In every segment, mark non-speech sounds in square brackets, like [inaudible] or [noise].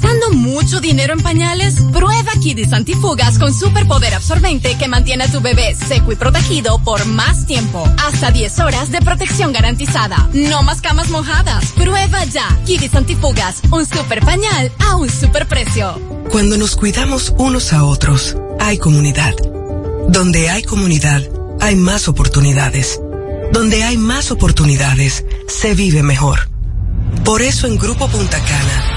¿Gastando mucho dinero en pañales? Prueba Kidis Antifugas con superpoder absorbente que mantiene a tu bebé seco y protegido por más tiempo. Hasta 10 horas de protección garantizada. No más camas mojadas. Prueba ya. Kidis Antifugas, un super pañal a un super precio. Cuando nos cuidamos unos a otros, hay comunidad. Donde hay comunidad, hay más oportunidades. Donde hay más oportunidades, se vive mejor. Por eso en Grupo Punta Cana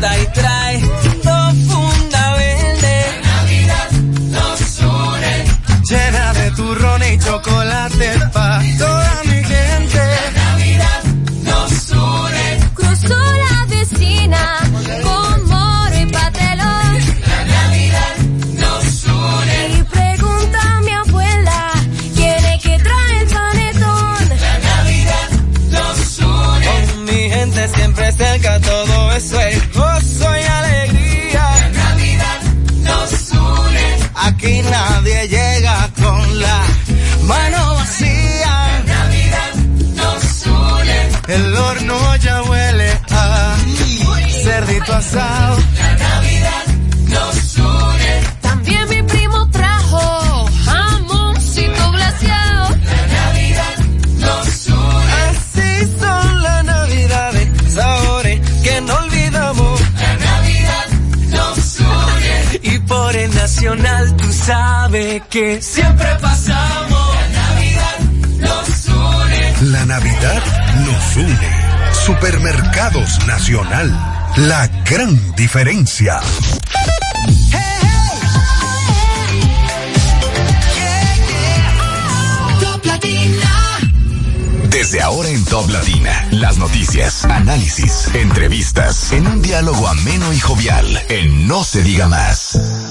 Y trae dos funda verde. La Navidad nos une. Llena de turrón y chocolate pa' toda El horno ya huele a cerdito asado. La Navidad nos une. También mi primo trajo jamoncito glaseado. La Navidad nos une. Así son las navidades, sabores que no olvidamos. La Navidad nos une. Y por el nacional tú sabes que siempre pasamos. La Navidad nos une. Supermercados Nacional. La gran diferencia. Desde ahora en Top Latina, las noticias, análisis, entrevistas, en un diálogo ameno y jovial, en No se diga más.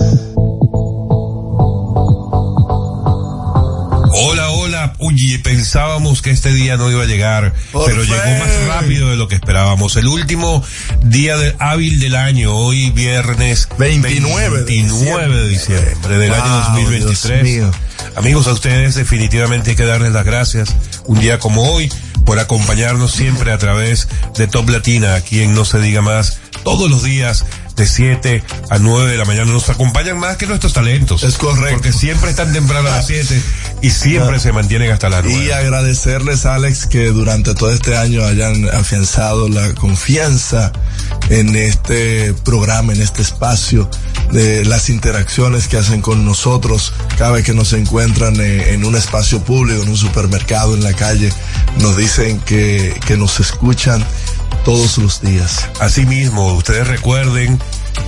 Uy, pensábamos que este día no iba a llegar, Por pero fe. llegó más rápido de lo que esperábamos. El último día de, hábil del año, hoy viernes 29 de 29 de diciembre del Wow, año 2023. Dios mío. Amigos, a ustedes definitivamente hay que darles las gracias un día como hoy por acompañarnos siempre a través de Top Latina, aquí en No se diga más, todos los días de 7 a 9 de la mañana. Nos acompañan más que nuestros talentos. Es correcto. Porque siempre están temprano a las 7 y siempre Ah. se mantienen hasta las 9. Y agradecerles, Alex, que durante todo este año hayan afianzado la confianza en este programa, en este espacio, de las interacciones que hacen con nosotros cada vez que nos encuentran eh, en un espacio público, en un supermercado, en la calle. Nos dicen que, que nos escuchan todos los días. Asimismo, ustedes recuerden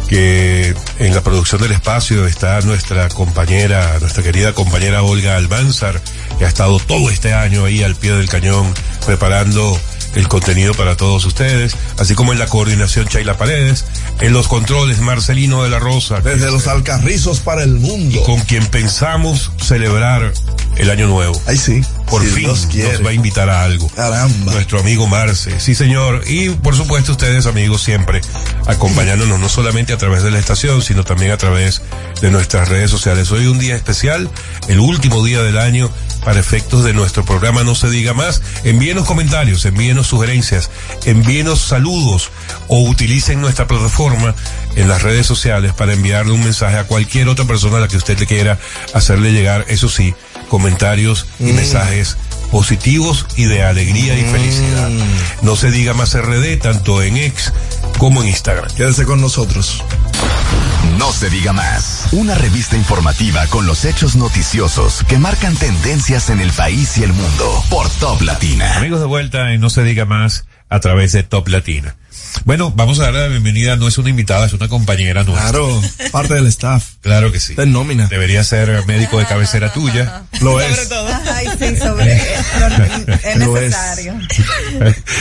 que en la producción del espacio está nuestra compañera, nuestra querida compañera Olga Almanzar, que ha estado todo este año ahí al pie del cañón preparando el contenido para todos ustedes, así como en la coordinación Chayla Paredes, en los controles Marcelino de la Rosa, Desde los alcarrizos para el mundo. con quien pensamos celebrar el año nuevo. Ay, sí. Por si fin nos va a invitar a algo. Caramba. Nuestro amigo Marce, sí señor. Y por supuesto ustedes amigos siempre acompañándonos no solamente a través de la estación, sino también a través de nuestras redes sociales. Hoy un día especial, el último día del año para efectos de nuestro programa No se diga más. Envíenos comentarios, envíenos sugerencias, envíenos saludos o utilicen nuestra plataforma en las redes sociales para enviarle un mensaje a cualquier otra persona a la que usted le quiera hacerle llegar, eso sí, comentarios y mensajes positivos y de alegría y felicidad. No se diga más RD tanto en X como en Instagram. Quédese con nosotros. No se diga más. Una revista informativa con los hechos noticiosos que marcan tendencias en el país y el mundo por Top Latina. Amigos de vuelta en No se diga más a través de Top Latina. Bueno, vamos a darle la bienvenida, no es una invitada, es una compañera nuestra. Claro, parte del staff. Claro que sí. Está en nómina. Debería ser médico de cabecera tuya. Lo es. Ay, sí, sobre [laughs] es Lo es. necesario.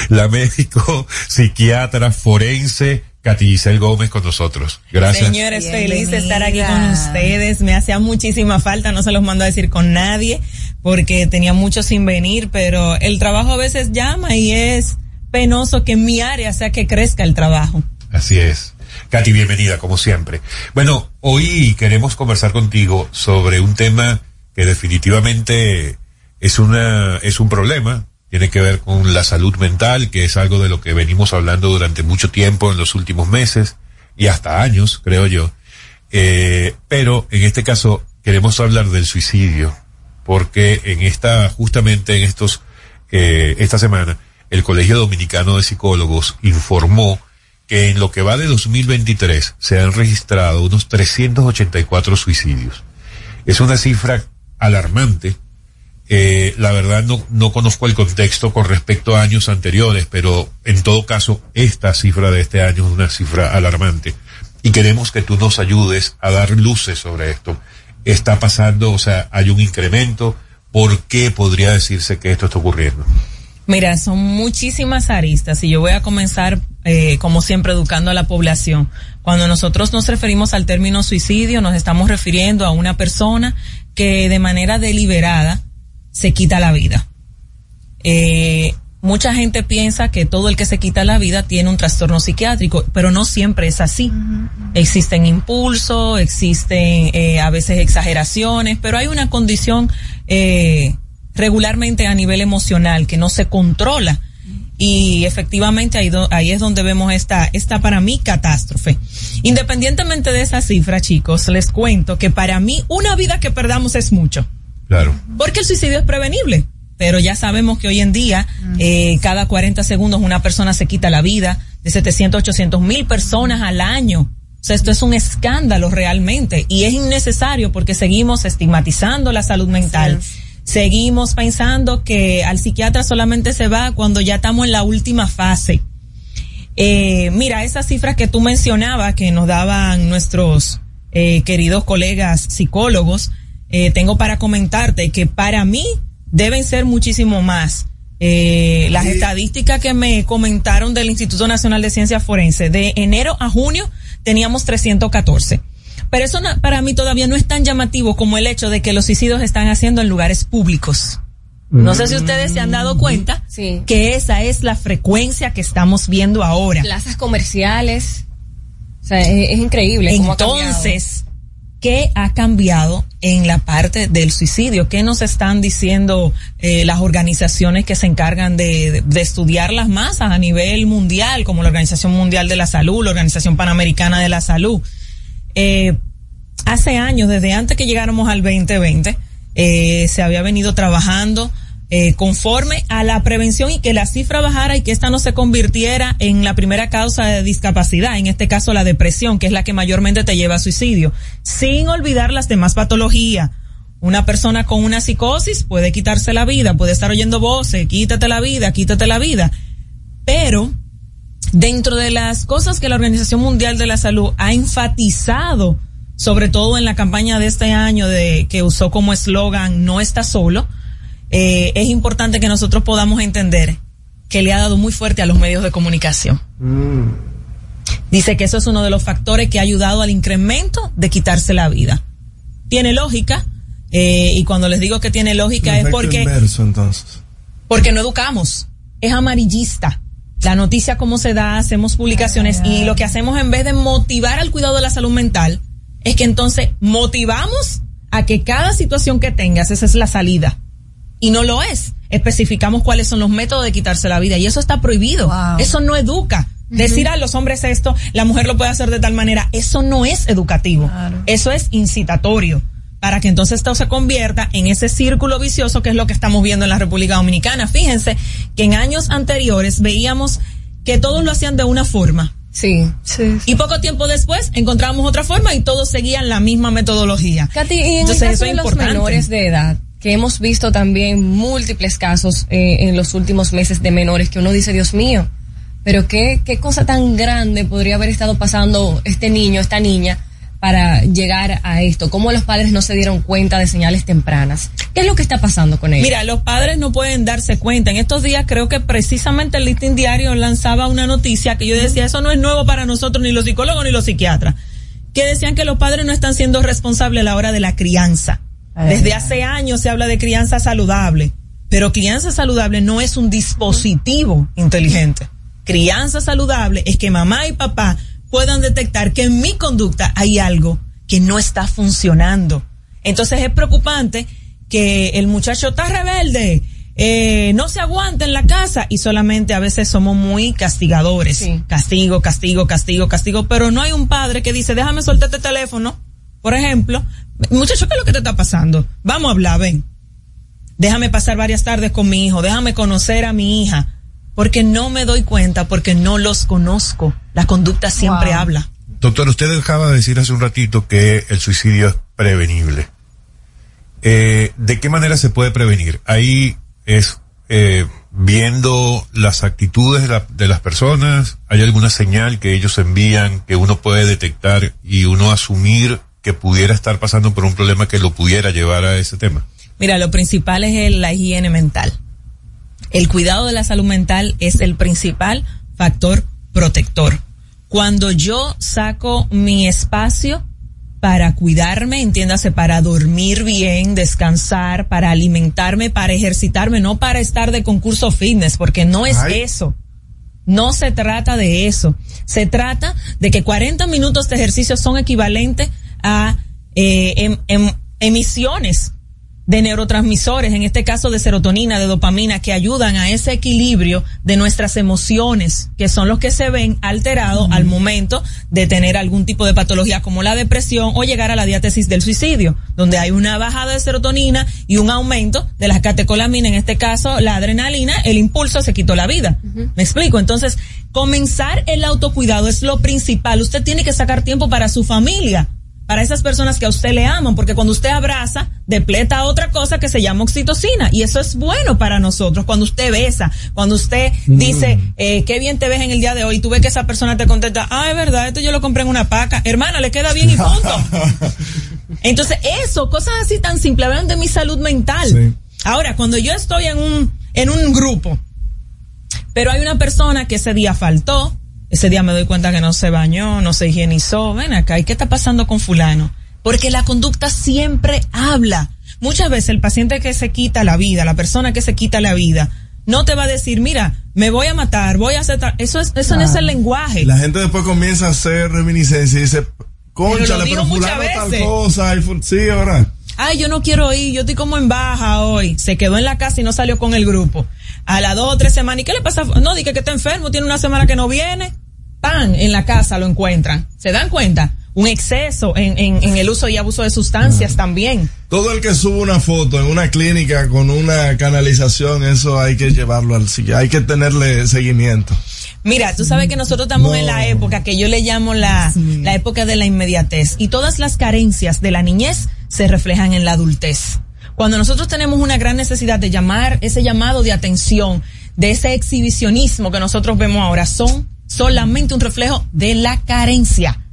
La médico, psiquiatra, forense, Katy Giselle Gómez con nosotros. Gracias. Señores, feliz de estar aquí con ustedes. Me hacía muchísima falta, no se los mando a decir con nadie, porque tenía mucho sin venir, pero el trabajo a veces llama y es penoso que en mi área sea que crezca el trabajo. Así es. Katy, bienvenida, como siempre. Bueno, hoy queremos conversar contigo sobre un tema que definitivamente es una, es un problema tiene que ver con la salud mental, que es algo de lo que venimos hablando durante mucho tiempo en los últimos meses y hasta años, creo yo. Eh, pero en este caso queremos hablar del suicidio, porque en esta, justamente en estos, eh, esta semana, el Colegio Dominicano de Psicólogos informó que en lo que va de 2023 se han registrado unos 384 suicidios. Es una cifra alarmante eh, la verdad no, no conozco el contexto con respecto a años anteriores, pero en todo caso esta cifra de este año es una cifra alarmante y queremos que tú nos ayudes a dar luces sobre esto. Está pasando, o sea, hay un incremento. ¿Por qué podría decirse que esto está ocurriendo? Mira, son muchísimas aristas y yo voy a comenzar, eh, como siempre, educando a la población. Cuando nosotros nos referimos al término suicidio, nos estamos refiriendo a una persona que de manera deliberada se quita la vida. Eh, mucha gente piensa que todo el que se quita la vida tiene un trastorno psiquiátrico, pero no siempre es así. Existen impulsos, existen eh, a veces exageraciones, pero hay una condición eh, regularmente a nivel emocional que no se controla. Y efectivamente ahí, ahí es donde vemos esta, esta para mí catástrofe. Independientemente de esa cifra, chicos, les cuento que para mí una vida que perdamos es mucho. Claro. Porque el suicidio es prevenible. Pero ya sabemos que hoy en día, eh, cada 40 segundos una persona se quita la vida, de 700, 800 mil personas al año. O sea, esto es un escándalo realmente y es innecesario porque seguimos estigmatizando la salud mental. Seguimos pensando que al psiquiatra solamente se va cuando ya estamos en la última fase. Eh, mira, esas cifras que tú mencionabas que nos daban nuestros eh, queridos colegas psicólogos, eh, tengo para comentarte que para mí deben ser muchísimo más. Eh, las estadísticas que me comentaron del Instituto Nacional de Ciencias Forense, de enero a junio teníamos 314. Pero eso para mí todavía no es tan llamativo como el hecho de que los suicidios están haciendo en lugares públicos. No sé si ustedes se han dado cuenta que esa es la frecuencia que estamos viendo ahora. Plazas comerciales. O sea, es, increíble. Entonces, ¿Qué ha cambiado en la parte del suicidio? ¿Qué nos están diciendo eh, las organizaciones que se encargan de, estudiar las masas a nivel mundial, como la Organización Mundial de la Salud, la Organización Panamericana de la Salud? Eh, hace años, desde antes que llegáramos al 2020, eh, se había venido trabajando eh, conforme a la prevención y que la cifra bajara y que esta no se convirtiera en la primera causa de discapacidad, en este caso la depresión, que es la que mayormente te lleva a suicidio, sin olvidar las demás patologías. Una persona con una psicosis puede quitarse la vida, puede estar oyendo voces, quítate la vida, quítate la vida. Pero dentro de las cosas que la Organización Mundial de la Salud ha enfatizado, sobre todo en la campaña de este año de que usó como eslogan no está solo, eh, es importante que nosotros podamos entender que le ha dado muy fuerte a los medios de comunicación. Mm. Dice que eso es uno de los factores que ha ayudado al incremento de quitarse la vida. Tiene lógica, eh, y cuando les digo que tiene lógica es porque... entonces. Porque no educamos, es amarillista. La noticia cómo se da, hacemos publicaciones y lo que hacemos en vez de motivar al cuidado de la salud mental, es que entonces motivamos a que cada situación que tengas, esa es la salida y no lo es. Especificamos cuáles son los métodos de quitarse la vida y eso está prohibido. Eso no educa. Decir a los hombres esto, la mujer lo puede hacer de tal manera, eso no es educativo. Eso es incitatorio para que entonces esto se convierta en ese círculo vicioso que es lo que estamos viendo en la República Dominicana. Fíjense que en años anteriores veíamos que todos lo hacían de una forma. Sí, sí, Y poco tiempo después encontramos otra forma y todos seguían la misma metodología. Katy, y en Entonces, el caso de los menores de edad, que hemos visto también múltiples casos eh, en los últimos meses de menores que uno dice, Dios mío, pero qué, qué cosa tan grande podría haber estado pasando este niño, esta niña, para llegar a esto? ¿Cómo los padres no se dieron cuenta de señales tempranas? ¿Qué es lo que está pasando con ellos? Mira, los padres no pueden darse cuenta. En estos días creo que precisamente el Listing Diario lanzaba una noticia que yo decía, eso no es nuevo para nosotros, ni los psicólogos ni los psiquiatras, que decían que los padres no están siendo responsables a la hora de la crianza. Desde hace años se habla de crianza saludable, pero crianza saludable no es un dispositivo inteligente. Crianza saludable es que mamá y papá puedan detectar que en mi conducta hay algo que no está funcionando. Entonces es preocupante que el muchacho está rebelde, eh, no se aguanta en la casa y solamente a veces somos muy castigadores. Castigo, castigo, castigo, castigo, pero no hay un padre que dice, déjame soltar este teléfono, por ejemplo, muchacho, ¿qué es lo que te está pasando? Vamos a hablar, ven. Déjame pasar varias tardes con mi hijo, déjame conocer a mi hija porque no me doy cuenta, porque no los conozco. La conducta siempre habla. Doctor, usted acaba de decir hace un ratito que el suicidio es prevenible. Eh, ¿De qué manera se puede prevenir? Ahí es eh, viendo las actitudes de, de, las personas, hay alguna señal que ellos envían que uno puede detectar y uno asumir que pudiera estar pasando por un problema que lo pudiera llevar a ese tema. Mira, lo principal es la higiene mental el cuidado de la salud mental es el principal factor protector. Cuando yo saco mi espacio para cuidarme, entiéndase, para dormir bien, descansar, para alimentarme, para ejercitarme, no para estar de concurso fitness, porque no es eso. No se trata de eso. Se trata de que 40 minutos de ejercicio son equivalentes a eh, em, em, emisiones de neurotransmisores, en este caso de serotonina, de dopamina, que ayudan a ese equilibrio de nuestras emociones, que son los que se ven alterados al momento de tener algún tipo de patología como la depresión o llegar a la diátesis del suicidio, donde hay una bajada de serotonina y un aumento de las catecolaminas, en este caso la adrenalina, el impulso se quitó la vida. ¿Me explico? Entonces, comenzar el autocuidado es lo principal. Usted tiene que sacar tiempo para su familia para esas personas que a usted le aman, porque cuando usted abraza, depleta otra cosa que se llama oxitocina, y eso es bueno para nosotros. Cuando usted besa, cuando usted dice, eh, qué bien te ves en el día de hoy, y tú ves que esa persona te contesta, ah, es verdad, esto yo lo compré en una paca, hermana, le queda bien y punto. [laughs] Entonces, eso, cosas así tan simples, hablan de mi salud mental. Ahora, cuando yo estoy en un, en un grupo, pero hay una persona que ese día faltó, ese día me doy cuenta que no se bañó, no se higienizó. Ven acá, ¿y qué está pasando con fulano? Porque la conducta siempre habla. Muchas veces el paciente que se quita la vida, la persona que se quita la vida, no te va a decir, mira, me voy a matar, voy a hacer... Eso, es, eso no es el lenguaje. La gente después comienza a hacer reminiscencia y dice, concha, pero, fulano tal cosa. sí, ahora. Ay, yo no quiero ir, yo estoy como en baja hoy. Se quedó en la casa y no salió con el grupo a las dos o tres semanas. ¿Y qué le pasa? No, dije que está enfermo, tiene una semana que no viene. Pan, en la casa lo encuentran. ¿Se dan cuenta? Un exceso en, en, el uso y abuso de sustancias también. Todo el que sube una foto en una clínica con una canalización, eso hay que llevarlo al sitio, hay que tenerle seguimiento. Mira, tú sabes que nosotros estamos en la época que yo le llamo la, la época de la inmediatez y todas las carencias de la niñez se reflejan en la adultez. Cuando nosotros tenemos una gran necesidad de llamar ese llamado de atención, de ese exhibicionismo que nosotros vemos ahora, son solamente un reflejo de la carencia.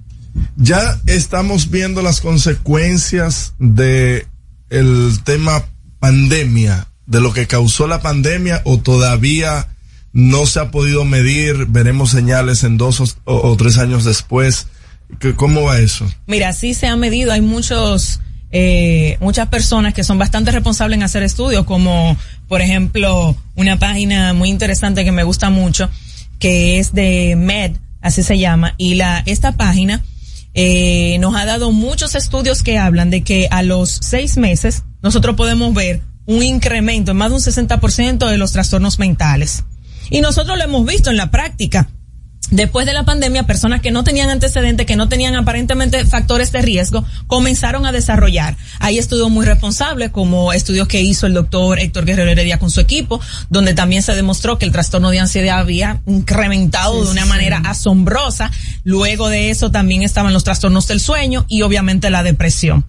Ya estamos viendo las consecuencias de el tema pandemia, de lo que causó la pandemia o todavía no se ha podido medir, veremos señales en dos o, o tres años después. ¿Cómo va eso? Mira, sí se ha medido, hay muchos eh, muchas personas que son bastante responsables en hacer estudios, como por ejemplo una página muy interesante que me gusta mucho, que es de Med, así se llama, y la esta página eh, nos ha dado muchos estudios que hablan de que a los seis meses nosotros podemos ver un incremento en más de un 60% de los trastornos mentales. Y nosotros lo hemos visto en la práctica después de la pandemia, personas que no tenían antecedentes, que no tenían aparentemente factores de riesgo, comenzaron a desarrollar. Hay estudios muy responsables, como estudios que hizo el doctor Héctor Guerrero Heredia con su equipo, donde también se demostró que el trastorno de ansiedad había incrementado de una manera asombrosa. Luego de eso también estaban los trastornos del sueño y obviamente la depresión.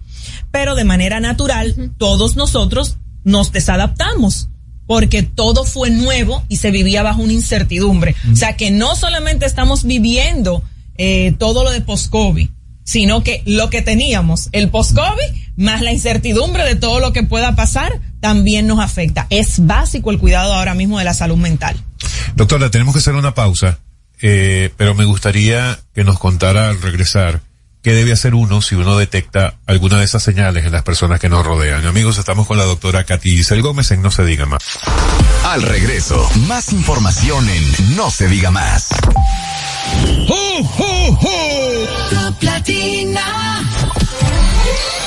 Pero de manera natural, todos nosotros nos desadaptamos porque todo fue nuevo y se vivía bajo una incertidumbre. O sea que no solamente estamos viviendo eh, todo lo de post-COVID, sino que lo que teníamos, el post-COVID, más la incertidumbre de todo lo que pueda pasar, también nos afecta. Es básico el cuidado ahora mismo de la salud mental. Doctora, tenemos que hacer una pausa, eh, pero me gustaría que nos contara al regresar qué debe hacer uno si uno detecta alguna de esas señales en las personas que nos rodean. Amigos, estamos con la doctora Katy Isel Gómez en No se diga más. Al regreso, más información en No se diga más.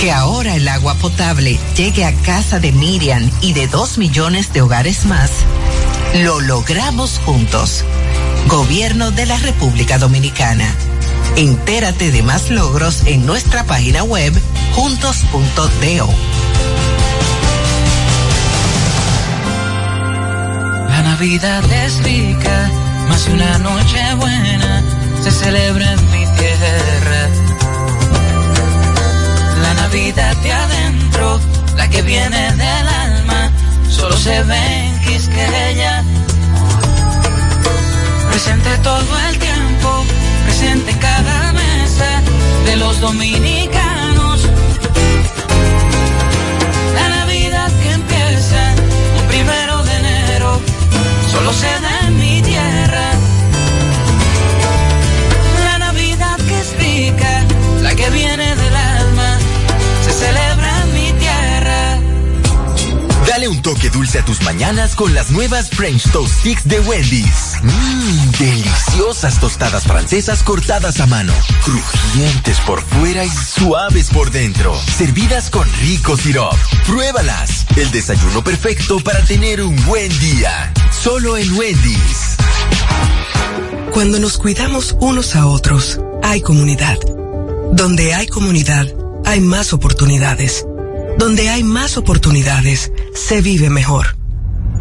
Que ahora el agua potable llegue a casa de Miriam y de dos millones de hogares más, lo logramos juntos. Gobierno de la República Dominicana. Entérate de más logros en nuestra página web juntos.do. La Navidad es rica, más una noche buena se celebra en mi tierra. Navidad de adentro, la que viene del alma, solo se ve en Quisqueya. Presente todo el tiempo, presente en cada mesa de los dominicanos. Tus mañanas con las nuevas French Toast Sticks de Wendy's. Mmm, deliciosas tostadas francesas cortadas a mano, crujientes por fuera y suaves por dentro, servidas con rico sirop. Pruébalas, el desayuno perfecto para tener un buen día. Solo en Wendy's. Cuando nos cuidamos unos a otros, hay comunidad. Donde hay comunidad, hay más oportunidades. Donde hay más oportunidades, se vive mejor.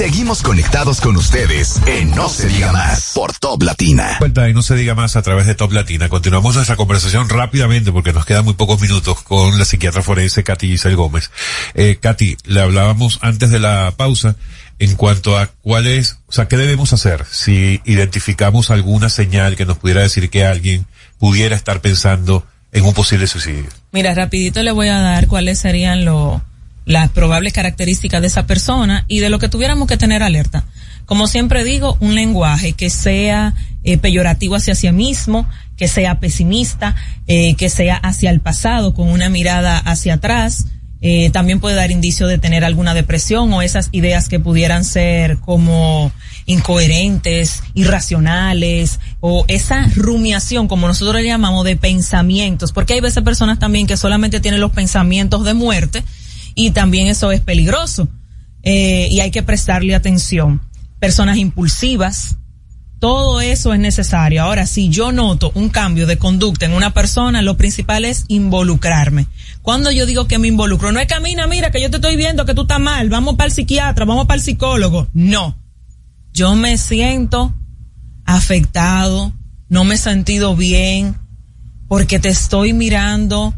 Seguimos conectados con ustedes en No se diga más por Top Latina. Cuenta y no se diga más a través de Top Latina. Continuamos nuestra conversación rápidamente porque nos quedan muy pocos minutos con la psiquiatra forense Katy Giselle Gómez. Eh, Katy, le hablábamos antes de la pausa en cuanto a cuál es, o sea, qué debemos hacer si identificamos alguna señal que nos pudiera decir que alguien pudiera estar pensando en un posible suicidio. Mira, rapidito le voy a dar cuáles serían los las probables características de esa persona y de lo que tuviéramos que tener alerta. Como siempre digo, un lenguaje que sea eh, peyorativo hacia sí mismo, que sea pesimista, eh, que sea hacia el pasado con una mirada hacia atrás. Eh, también puede dar indicio de tener alguna depresión o esas ideas que pudieran ser como incoherentes, irracionales, o esa rumiación, como nosotros le llamamos, de pensamientos, porque hay veces personas también que solamente tienen los pensamientos de muerte, y también eso es peligroso eh, y hay que prestarle atención. Personas impulsivas, todo eso es necesario. Ahora, si yo noto un cambio de conducta en una persona, lo principal es involucrarme. Cuando yo digo que me involucro, no es camina, mira, que yo te estoy viendo que tú estás mal, vamos para el psiquiatra, vamos para el psicólogo. No. Yo me siento afectado, no me he sentido bien, porque te estoy mirando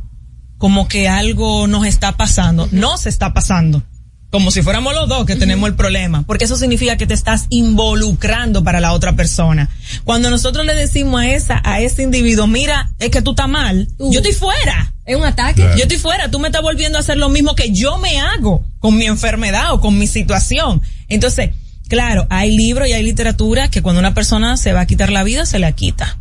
como que algo nos está pasando. No se está pasando. Como si fuéramos los dos que tenemos el problema. Porque eso significa que te estás involucrando para la otra persona. Cuando nosotros le decimos a esa, a ese individuo, mira, es que tú estás mal. Yo estoy fuera. Es un ataque. Yo estoy fuera. Tú me estás volviendo a hacer lo mismo que yo me hago con mi enfermedad o con mi situación. Entonces, claro, hay libros y hay literatura que cuando una persona se va a quitar la vida, se la quita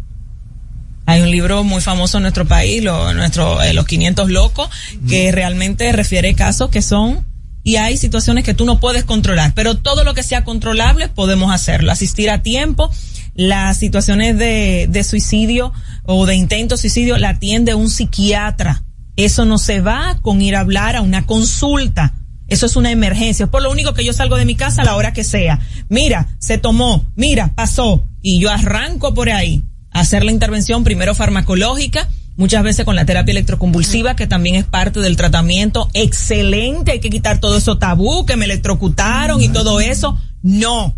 Hay un libro muy famoso en nuestro país, lo, nuestro, eh, Los 500 Locos, que realmente refiere casos que son y hay situaciones que tú no puedes controlar, pero todo lo que sea controlable podemos hacerlo, asistir a tiempo. Las situaciones de, de suicidio o de intento de suicidio la atiende un psiquiatra. Eso no se va con ir a hablar a una consulta. Eso es una emergencia. Es por lo único que yo salgo de mi casa a la hora que sea. Mira, se tomó, mira, pasó. Y yo arranco por ahí hacer la intervención primero farmacológica, muchas veces con la terapia electroconvulsiva, que también es parte del tratamiento. Excelente, hay que quitar todo eso tabú, que me electrocutaron y todo eso. No,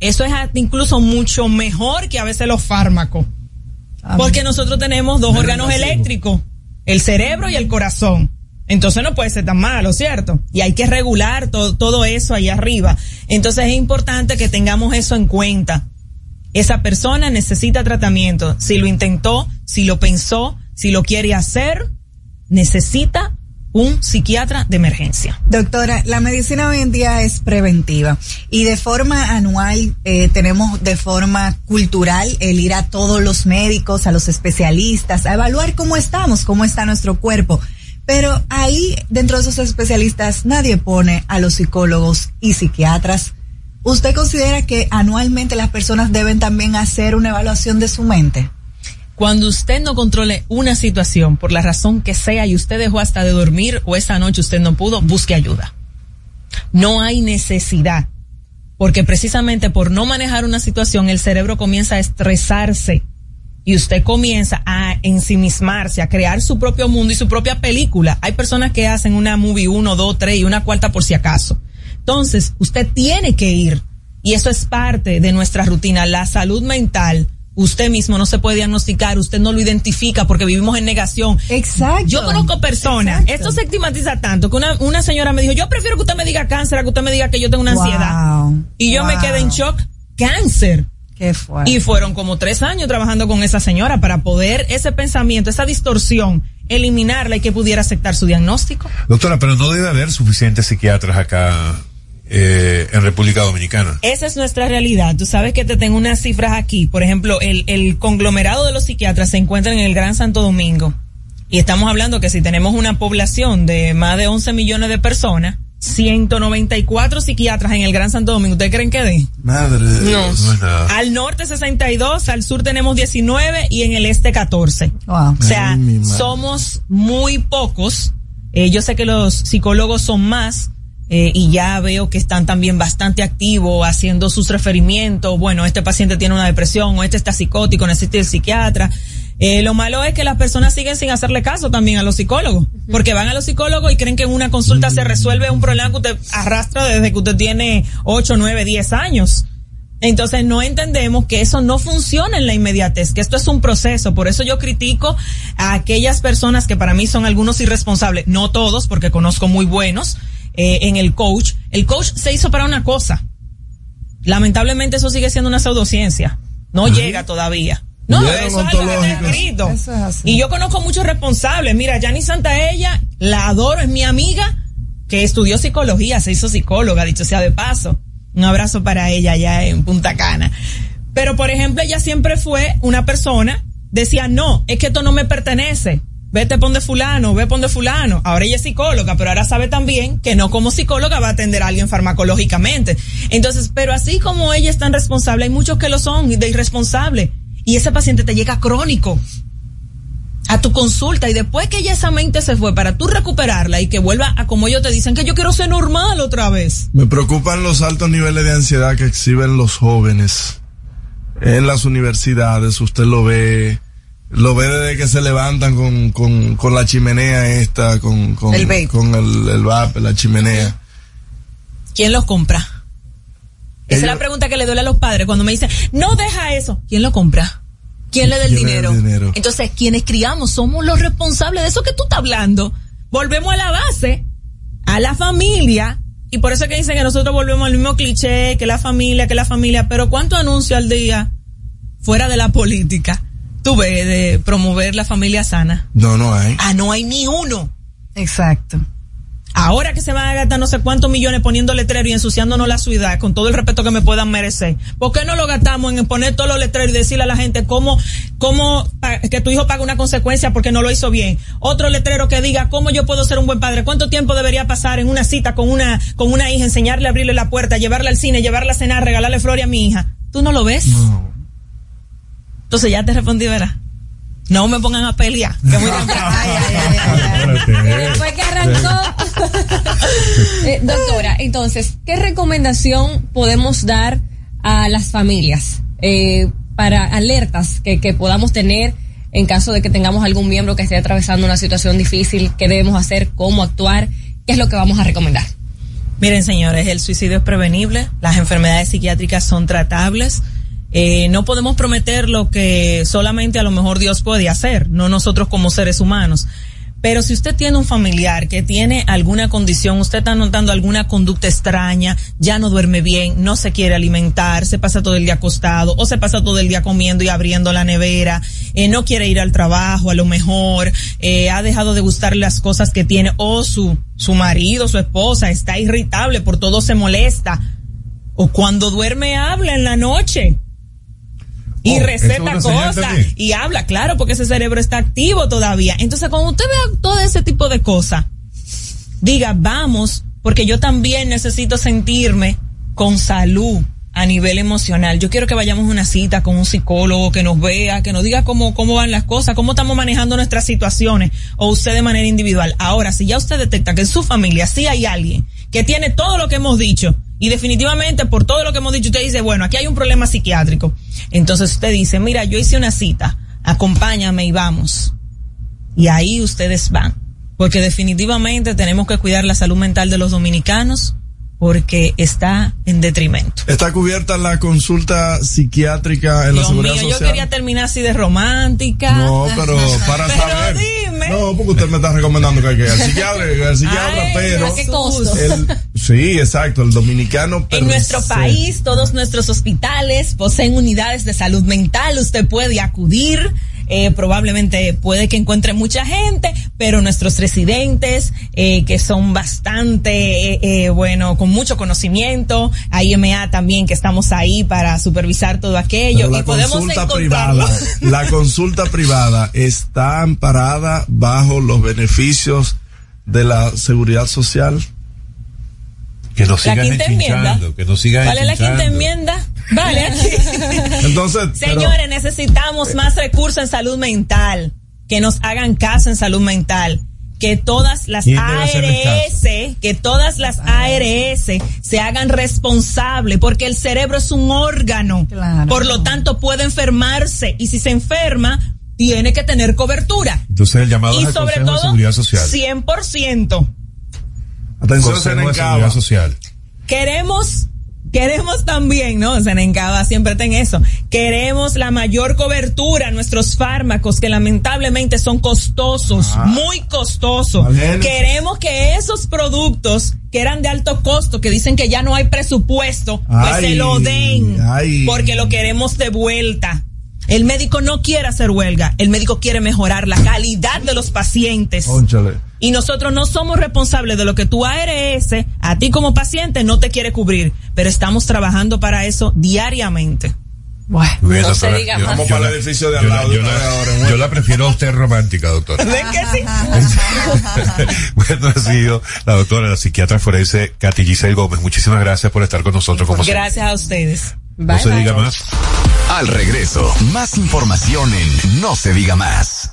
eso es incluso mucho mejor que a veces los fármacos. Porque nosotros tenemos dos órganos eléctricos, el cerebro y el corazón. Entonces no puede ser tan malo, ¿cierto? Y hay que regular todo, todo eso ahí arriba. Entonces es importante que tengamos eso en cuenta. Esa persona necesita tratamiento. Si lo intentó, si lo pensó, si lo quiere hacer, necesita un psiquiatra de emergencia. Doctora, la medicina hoy en día es preventiva y de forma anual eh, tenemos de forma cultural el ir a todos los médicos, a los especialistas, a evaluar cómo estamos, cómo está nuestro cuerpo. Pero ahí, dentro de esos especialistas, nadie pone a los psicólogos y psiquiatras. ¿Usted considera que anualmente las personas deben también hacer una evaluación de su mente? Cuando usted no controle una situación por la razón que sea y usted dejó hasta de dormir o esa noche usted no pudo, busque ayuda. No hay necesidad, porque precisamente por no manejar una situación el cerebro comienza a estresarse y usted comienza a ensimismarse, a crear su propio mundo y su propia película. Hay personas que hacen una movie uno, dos, tres y una cuarta por si acaso. Entonces, usted tiene que ir y eso es parte de nuestra rutina. La salud mental usted mismo no se puede diagnosticar, usted no lo identifica porque vivimos en negación. Exacto. Yo conozco personas, esto se estigmatiza tanto que una, una señora me dijo, yo prefiero que usted me diga cáncer a que usted me diga que yo tengo una ansiedad. Y yo me quedé en shock, cáncer. Qué fue. Y fueron como tres años trabajando con esa señora para poder ese pensamiento, esa distorsión, eliminarla y que pudiera aceptar su diagnóstico. Doctora, pero no debe haber suficientes psiquiatras acá eh, en República Dominicana. Esa es nuestra realidad. Tú sabes que te tengo unas cifras aquí. Por ejemplo, el, el conglomerado de los psiquiatras se encuentra en el Gran Santo Domingo. Y estamos hablando que si tenemos una población de más de 11 millones de personas, 194 psiquiatras en el Gran Santo Domingo. ¿Ustedes creen que de? Madre de No. Dios. Al norte 62, al sur tenemos 19 y en el este 14. Wow. O sea, Ay, somos muy pocos. Eh, yo sé que los psicólogos son más. Eh, y ya veo que están también bastante activos haciendo sus referimientos. Bueno, este paciente tiene una depresión o este está psicótico, necesita el psiquiatra. Eh, lo malo es que las personas siguen sin hacerle caso también a los psicólogos, porque van a los psicólogos y creen que en una consulta se resuelve un problema que usted arrastra desde que usted tiene 8, 9, 10 años. Entonces no entendemos que eso no funciona en la inmediatez, que esto es un proceso. Por eso yo critico a aquellas personas que para mí son algunos irresponsables, no todos, porque conozco muy buenos eh, en el coach. El coach se hizo para una cosa. Lamentablemente eso sigue siendo una pseudociencia. No llega todavía. No, eso es algo que está escrito. Eso es así. Y yo conozco muchos responsables. Mira, Yani Santaella, la adoro, es mi amiga que estudió psicología, se hizo psicóloga, dicho sea de paso. Un abrazo para ella allá en Punta Cana. Pero, por ejemplo, ella siempre fue una persona, decía, no, es que esto no me pertenece. Vete pon de fulano, ve pon de fulano. Ahora ella es psicóloga, pero ahora sabe también que no como psicóloga va a atender a alguien farmacológicamente. Entonces, pero así como ella es tan responsable, hay muchos que lo son de irresponsable. Y ese paciente te llega crónico a tu consulta y después que ya esa mente se fue para tú recuperarla y que vuelva a como ellos te dicen que yo quiero ser normal otra vez. Me preocupan los altos niveles de ansiedad que exhiben los jóvenes en las universidades. Usted lo ve, lo ve desde que se levantan con, con, con la chimenea esta, con, con El vape. con el, el vape, la chimenea. ¿Quién los compra? Esa es la pregunta que le duele a los padres cuando me dicen, no deja eso. ¿Quién lo compra? ¿Quién le da el ¿Quién le da el dinero? dinero? Entonces, quienes criamos somos los responsables de eso que tú estás hablando. Volvemos a la base, a la familia, y por eso es que dicen que nosotros volvemos al mismo cliché, que la familia, que la familia, pero ¿cuánto anuncio al día fuera de la política tú ves de promover la familia sana? No, no hay. Ah, no hay ni uno. Exacto. Ahora que se van a gastar no sé cuántos millones poniendo letreros y ensuciándonos la ciudad con todo el respeto que me puedan merecer, ¿por qué no lo gastamos en poner todos los letreros y decirle a la gente cómo cómo que tu hijo pague una consecuencia porque no lo hizo bien. Otro letrero que diga cómo yo puedo ser un buen padre, cuánto tiempo debería pasar en una cita con una con una hija, enseñarle a abrirle la puerta, llevarla al cine, llevarla a cenar, regalarle flores a mi hija. ¿Tú no lo ves? No. Entonces ya te respondí, ¿verdad? No me pongan a pelear, que muy [laughs] Después que arrancó. [laughs] Eh, doctora, entonces, ¿qué recomendación podemos dar a las familias eh, para alertas que, que podamos tener en caso de que tengamos algún miembro que esté atravesando una situación difícil? ¿Qué debemos hacer? ¿Cómo actuar? ¿Qué es lo que vamos a recomendar? Miren, señores, el suicidio es prevenible, las enfermedades psiquiátricas son tratables eh, no podemos prometer lo que solamente a lo mejor Dios puede hacer, no nosotros como seres humanos. Pero si usted tiene un familiar que tiene alguna condición, usted está notando alguna conducta extraña, ya no duerme bien, no se quiere alimentar, se pasa todo el día acostado o se pasa todo el día comiendo y abriendo la nevera, eh, no quiere ir al trabajo a lo mejor, eh, ha dejado de gustar las cosas que tiene o su, su marido, su esposa está irritable, por todo se molesta o cuando duerme habla en la noche y oh, receta cosas y habla, claro, porque ese cerebro está activo todavía. Entonces, cuando usted vea todo ese tipo de cosas, diga, vamos, porque yo también necesito sentirme con salud a nivel emocional. Yo quiero que vayamos a una cita con un psicólogo que nos vea, que nos diga cómo, cómo van las cosas, cómo estamos manejando nuestras situaciones, o usted de manera individual. Ahora, si ya usted detecta que en su familia sí hay alguien que tiene todo lo que hemos dicho, y definitivamente por todo lo que hemos dicho, usted dice, bueno, aquí hay un problema psiquiátrico. Entonces usted dice, mira, yo hice una cita, acompáñame y vamos. Y ahí ustedes van. Porque definitivamente tenemos que cuidar la salud mental de los dominicanos porque está en detrimento. ¿Está cubierta la consulta psiquiátrica en la seguridad mío, social? Yo quería terminar así de romántica. No, pero [laughs] para pero saber. Dime. No, porque usted me está recomendando que hay que ir al psiquiatra, al psiquiatra, pero. ¿Qué costos? sí, exacto, el dominicano. En nuestro país, todos nuestros hospitales poseen unidades de salud mental. Usted puede acudir eh, probablemente puede que encuentre mucha gente, pero nuestros residentes, eh, que son bastante, eh, eh bueno, con mucho conocimiento, IMA también que estamos ahí para supervisar todo aquello y podemos privada, la consulta privada está amparada bajo los beneficios de la seguridad social. Que nos sigan que nos sigan ¿Cuál es la quinta enmienda? Vale, aquí. [laughs] Entonces, señores, necesitamos más recursos en salud mental, que nos hagan caso en salud mental que todas las ARS, que todas las ARS se hagan responsables, porque el cerebro es un órgano, por lo tanto puede enfermarse y si se enferma tiene que tener cobertura. Entonces el llamado y sobre todo, de Seguridad Social. 100%. Atención, Consejo de Seguridad Social. Queremos Queremos también, ¿no? Senencaba siempre ten eso. Queremos la mayor cobertura a nuestros fármacos que lamentablemente son costosos, ah. muy costosos. Queremos que esos productos que eran de alto costo, que dicen que ya no hay presupuesto, pues se lo den. Porque lo queremos de vuelta. El médico no quiere hacer huelga, el médico quiere mejorar la calidad de los pacientes. Y nosotros no somos responsables de lo que tu ARS, a ti como paciente, no te quiere cubrir, pero estamos trabajando para eso diariamente. Bueno, no se diga más. Vamos para el edificio de al lado. Yo, la, yo la prefiero a usted romántica, doctora. ¿De qué sí? [laughs] bueno, ha sido la doctora, la psiquiatra forense Katy Giselle Gómez. Muchísimas gracias por estar con nosotros. Como gracias a ustedes. no se diga más. Al regreso, más información en No se diga más.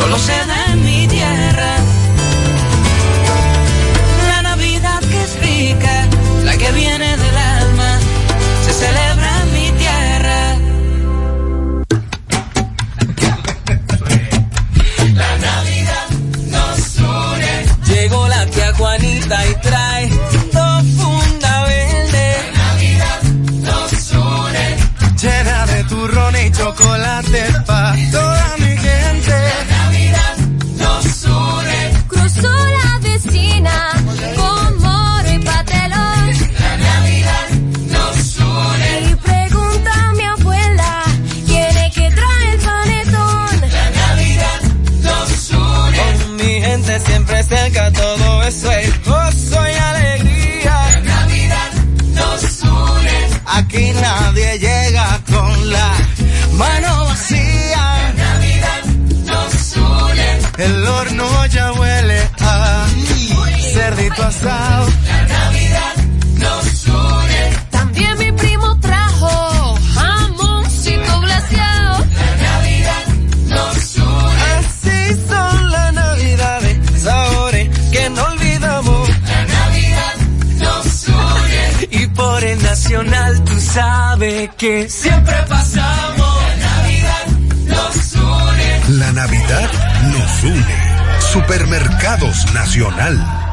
solo se da en mi tierra. La Navidad que es rica, la que viene del alma, se celebra en mi tierra. La Navidad nos une. Llegó la tía Juanita y trae dos funda verde. La Navidad nos une. Llena de turrón y chocolate para cerdito asado. La Navidad nos une. También mi primo trajo jamoncito glaseado. La Navidad nos une. Así son las navidades, sabores que no olvidamos. La Navidad nos une. Y por el nacional tú sabes que siempre pasamos. La Navidad nos une. La Navidad nos une. Supermercados Nacional.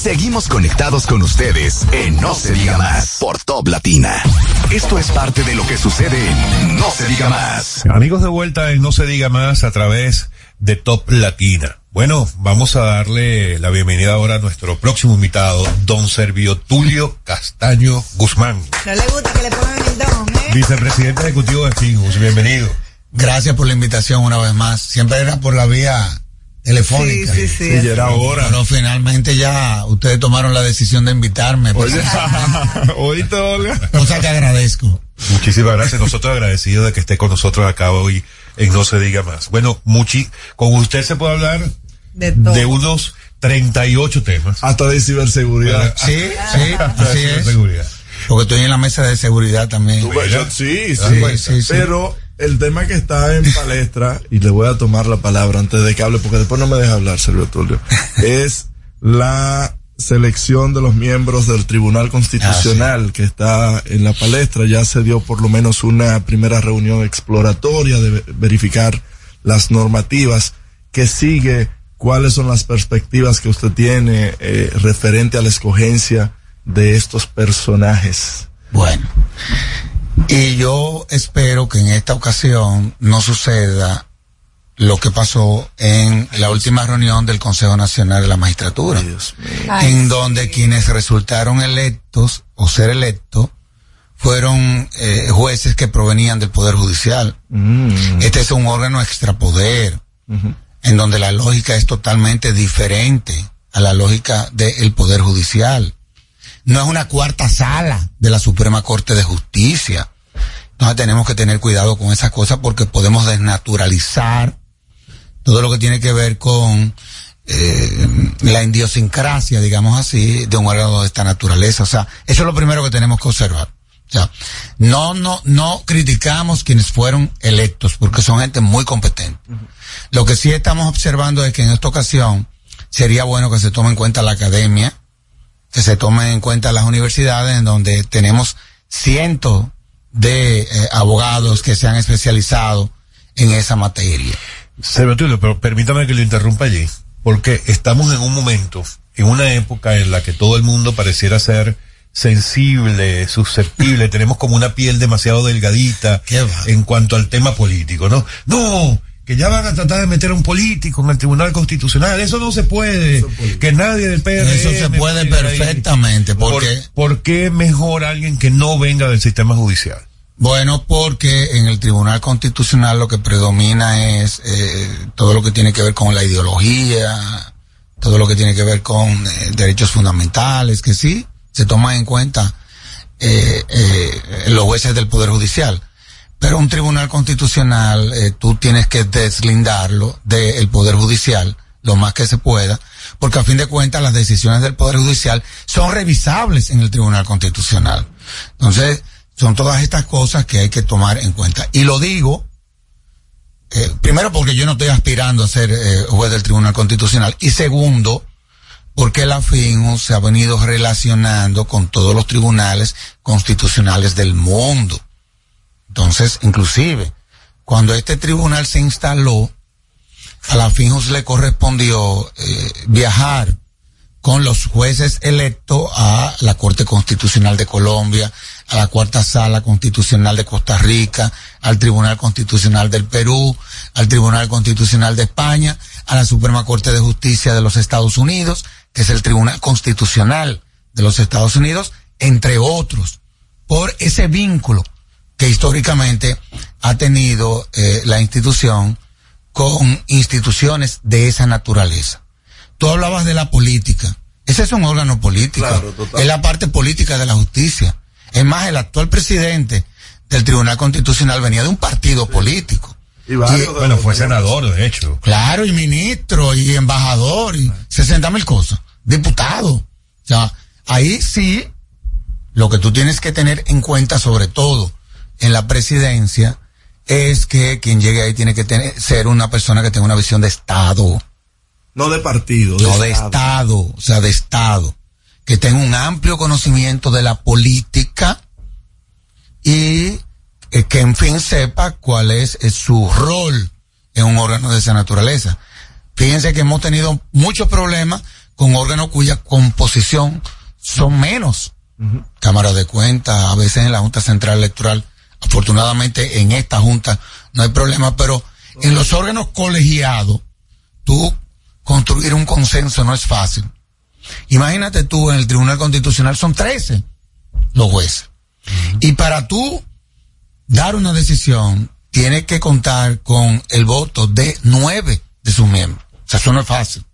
Seguimos conectados con ustedes en No se diga más por Top Latina. Esto es parte de lo que sucede en No se diga más. Amigos de vuelta en No se diga más a través de Top Latina. Bueno, vamos a darle la bienvenida ahora a nuestro próximo invitado, don Servio Tulio Castaño Guzmán, No le gusta que le pongan el don, ¿eh? vicepresidente ejecutivo de Fingus. Bienvenido. Gracias por la invitación una vez más. Siempre era por la vía telefónica. Sí, sí, sí. Sí, ya era hora. Pero finalmente ya ustedes tomaron la decisión de invitarme. pues. Oye, [laughs] oíste, Olga. Cosa que agradezco. Muchísimas gracias. Nosotros agradecidos de que esté con nosotros acá hoy en No se diga más. Bueno, Muchi, con usted se puede hablar De todo. de unos 38 temas. Hasta de ciberseguridad. Sí, sí, [laughs] así es. Porque estoy en la mesa de seguridad también. Tú, yo- sí, sí, Ah, sí, sí. Pero el tema que está en palestra, y le voy a tomar la palabra antes de que hable, porque después no me deja hablar, Sergio Tulio, [laughs] es la selección de los miembros del Tribunal Constitucional que está en la palestra. Ya se dio por lo menos una primera reunión exploratoria de ve- verificar las normativas que sigue, cuáles son las perspectivas que usted tiene eh, referente a la escogencia de estos personajes. Bueno. Y yo espero que en esta ocasión no suceda lo que pasó en la última reunión del Consejo Nacional de la Magistratura, Ay, en donde quienes resultaron electos o ser electos fueron eh, jueces que provenían del Poder Judicial. Mm. Este es un órgano extrapoder, en donde la lógica es totalmente diferente a la lógica del Poder Judicial. No es una cuarta sala de la Suprema Corte de Justicia. Entonces tenemos que tener cuidado con esas cosas porque podemos desnaturalizar todo lo que tiene que ver con eh, la idiosincrasia, digamos así, de un órgano de esta naturaleza. O sea, eso es lo primero que tenemos que observar. O sea, no, no, no criticamos quienes fueron electos porque son gente muy competente. Lo que sí estamos observando es que en esta ocasión sería bueno que se tome en cuenta la academia, que se tomen en cuenta las universidades en donde tenemos cientos de eh, abogados que se han especializado en esa materia. Sergio Tulio, pero permítame que lo interrumpa allí, porque estamos en un momento, en una época en la que todo el mundo pareciera ser sensible, susceptible, [laughs] tenemos como una piel demasiado delgadita en cuanto al tema político, ¿no? No, que ya van a tratar de meter a un político en el Tribunal Constitucional, eso no se puede, que nadie del PRM Eso se puede perfectamente, ¿Por, porque ¿Por qué mejor alguien que no venga del sistema judicial? Bueno, porque en el Tribunal Constitucional lo que predomina es eh, todo lo que tiene que ver con la ideología, todo lo que tiene que ver con eh, derechos fundamentales, que sí se toman en cuenta eh, eh, los jueces del Poder Judicial. Pero un Tribunal Constitucional, eh, tú tienes que deslindarlo del Poder Judicial lo más que se pueda, porque a fin de cuentas las decisiones del Poder Judicial son revisables en el Tribunal Constitucional. Entonces, son todas estas cosas que hay que tomar en cuenta. Y lo digo eh, primero porque yo no estoy aspirando a ser eh, juez del Tribunal Constitucional y segundo porque la FINU se ha venido relacionando con todos los tribunales constitucionales del mundo. Entonces, inclusive, cuando este tribunal se instaló, a la FINUS le correspondió eh, viajar con los jueces electos a la Corte Constitucional de Colombia, a la Cuarta Sala Constitucional de Costa Rica, al Tribunal Constitucional del Perú, al Tribunal Constitucional de España, a la Suprema Corte de Justicia de los Estados Unidos, que es el Tribunal Constitucional de los Estados Unidos, entre otros, por ese vínculo que históricamente ha tenido eh, la institución con instituciones de esa naturaleza. Tú hablabas de la política. Ese es un órgano político. es la parte política de la justicia. Es más, el actual presidente del Tribunal Constitucional venía de un partido político. Y bueno, fue senador, de hecho. Claro, y ministro, y embajador, y 60 mil cosas. Diputado. O sea, ahí sí, lo que tú tienes que tener en cuenta, sobre todo en la presidencia, es que quien llegue ahí tiene que tener, ser una persona que tenga una visión de Estado. No de partido. no de Estado, o sea, de Estado. Que tenga un amplio conocimiento de la política y eh, que en fin sepa cuál es, es su rol en un órgano de esa naturaleza. Fíjense que hemos tenido muchos problemas con órganos cuya composición son menos. Cámara de cuentas, a veces en la Junta Central Electoral. Afortunadamente en esta Junta no hay problema, pero en los órganos colegiados, tú construir un consenso no es fácil. Imagínate tú, en el Tribunal Constitucional son 13 los jueces. Y para tú dar una decisión, tiene que contar con el voto de nueve de sus miembros. O sea, eso no es fácil.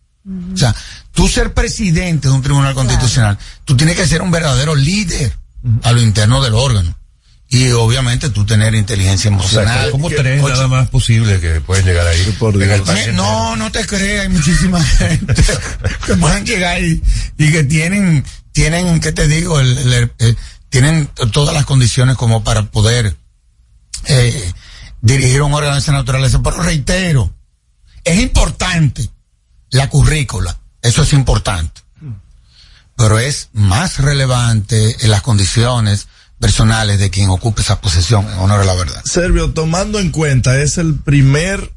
O sea, tú ser presidente de un tribunal constitucional, tú tienes que ser un verdadero líder a lo interno del órgano. Y obviamente tú tener inteligencia emocional. O sea, como tres nada más posible que pueden llegar ahí. Por no, no te creas, hay muchísima [laughs] gente que pueden llegar ahí y que tienen, tienen, ¿qué te digo? El, tienen todas las condiciones como para poder eh, dirigir un órgano de esa naturaleza. Pero reitero, es importante la currícula, eso es importante. Pero es más relevante en las condiciones personales de quien ocupe esa posición, en honor a la verdad. Servio, tomando en cuenta, es el primer,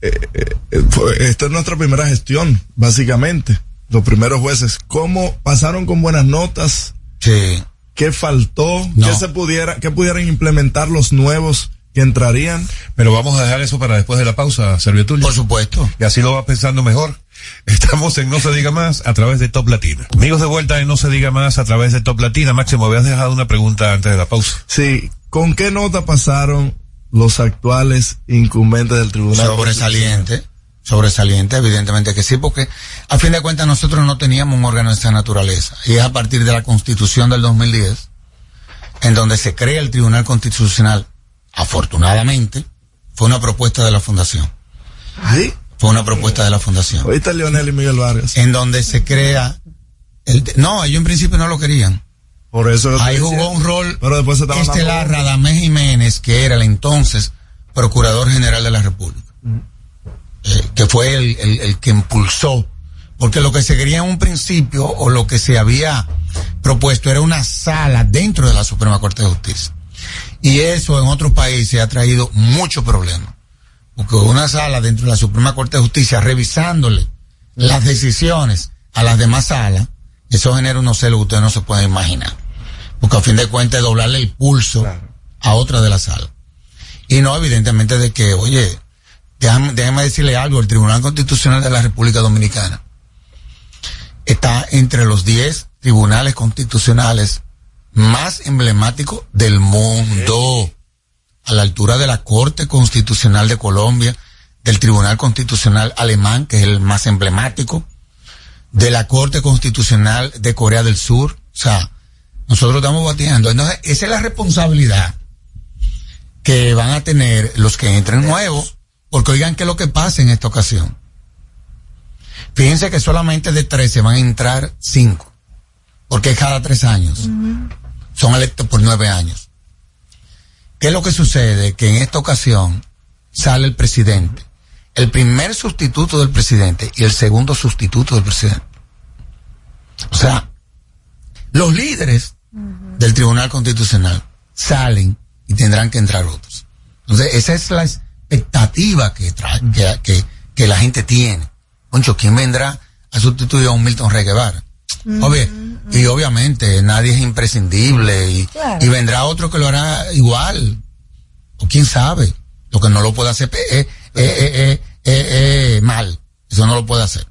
eh, eh, esta es nuestra primera gestión, básicamente. Los primeros jueces, ¿cómo pasaron con buenas notas? Sí. ¿Qué faltó? ¿Qué se pudiera, qué pudieran implementar los nuevos que entrarían? Pero vamos a dejar eso para después de la pausa, Servio Tulio. Por supuesto. Y así lo va pensando mejor. [laughs] Estamos en No se diga más a través de Top Latina. Amigos de vuelta en No se diga más a través de Top Latina. Máximo, habías dejado una pregunta antes de la pausa. Sí. ¿Con qué nota pasaron los actuales incumbentes del tribunal? Sobresaliente. Sobresaliente, evidentemente que sí, porque a fin de cuentas nosotros no teníamos un órgano de esta naturaleza. Y es a partir de la constitución del 2010, en donde se crea el Tribunal Constitucional, afortunadamente, fue una propuesta de la Fundación. ¿Ahí? Fue una propuesta de la Fundación. Ahorita Leonel y Miguel Vargas. En donde se crea, el, no, ellos en principio no lo querían. Por eso. Ahí jugó un rol pero después se Estelar Radamés Jiménez, que era el entonces Procurador General de la República. Eh, que fue el, el, el, que impulsó, porque lo que se quería en un principio o lo que se había propuesto era una sala dentro de la Suprema Corte de Justicia. Y eso en otros países ha traído muchos problemas. Porque una sala dentro de la Suprema Corte de Justicia revisándole las decisiones a las demás salas, eso genera unos celos que ustedes no se pueden imaginar. Porque a fin de cuentas es doblarle el pulso a otra de las salas. Y no, evidentemente, de que, oye, déjame, decirle algo, el Tribunal Constitucional de la República Dominicana está entre los 10 tribunales constitucionales más emblemáticos del mundo, a la altura de la Corte Constitucional de Colombia, del Tribunal Constitucional Alemán, que es el más emblemático, de la Corte Constitucional de Corea del Sur. O sea, nosotros estamos batiendo. Entonces, esa es la responsabilidad que van a tener los que entren nuevos porque oigan qué es lo que pasa en esta ocasión. Fíjense que solamente de 13 van a entrar 5. Porque es cada tres años. Son electos por nueve años. ¿Qué es lo que sucede? Que en esta ocasión sale el presidente, el primer sustituto del presidente y el segundo sustituto del presidente. O sea, los líderes del Tribunal Constitucional salen y tendrán que entrar otros. Entonces, esa es la expectativa que, trae, que, que, que la gente tiene. Concho, ¿quién vendrá a sustituir a un Milton Rey Guevara? Obvio, y obviamente nadie es imprescindible y, Claro. y vendrá otro que lo hará igual. O quién sabe. Lo que no lo puede hacer eh, eh, eh, eh, eh, eh, mal. Eso no lo puede hacer.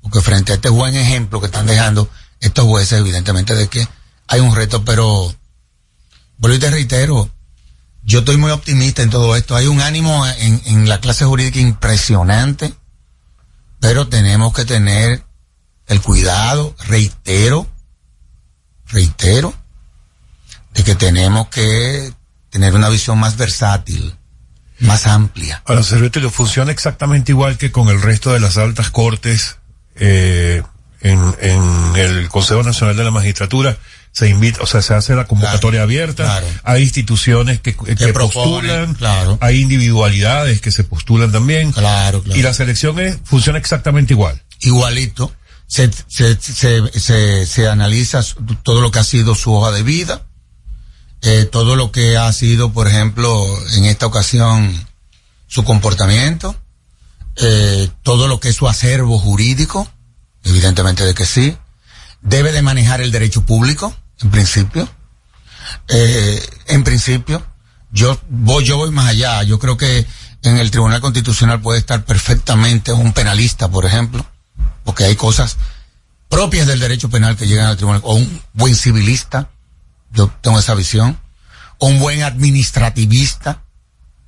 Porque frente a este buen ejemplo que están dejando estos jueces, evidentemente de que hay un reto, pero vuelvo y te reitero, yo estoy muy optimista en todo esto. Hay un ánimo en, en la clase jurídica impresionante, pero tenemos que tener el cuidado, reitero, reitero, de que tenemos que tener una visión más versátil, más amplia. Ahora, Servitrio, funciona exactamente igual que con el resto de las altas cortes eh, en, en el Consejo Nacional de la Magistratura. Se invita, o sea, se hace la convocatoria abierta. Hay instituciones que, que proponen, postulan. Hay individualidades que se postulan también. Claro, claro. Y la selección es, funciona exactamente igual. Igualito. Se, se, se, se, analiza todo lo que ha sido su hoja de vida, eh, todo lo que ha sido, por ejemplo, en esta ocasión, su comportamiento, eh, todo lo que es su acervo jurídico, evidentemente de que sí, debe de manejar el derecho público, en principio, eh, en principio, yo voy, yo voy más allá, yo creo que en el Tribunal Constitucional puede estar perfectamente un penalista, por ejemplo, porque hay cosas propias del derecho penal que llegan al tribunal, o un buen civilista, yo tengo esa visión, o un buen administrativista,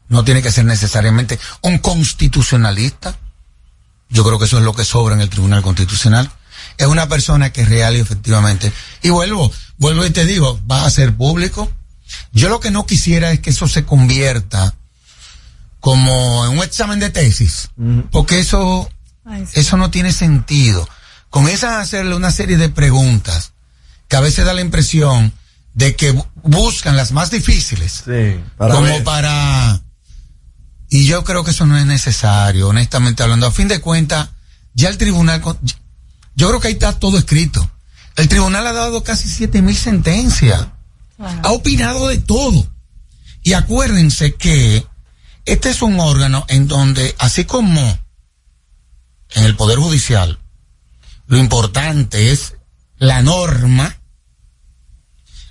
no tiene que ser necesariamente un constitucionalista, yo creo que eso es lo que sobra en el Tribunal Constitucional, es una persona que es real y efectivamente, y vuelvo, vuelvo y te digo, va a ser público, yo lo que no quisiera es que eso se convierta como en un examen de tesis, porque eso, eso no tiene sentido. Comienzan a hacerle una serie de preguntas que a veces da la impresión de que bu- buscan las más difíciles para como ver. para y yo creo que eso no es necesario honestamente hablando. A fin de cuentas ya el tribunal con- yo creo que ahí está todo escrito. El tribunal ha dado casi siete mil sentencias. Ha opinado de todo. Y acuérdense que este es un órgano en donde así como en el poder judicial lo importante es la norma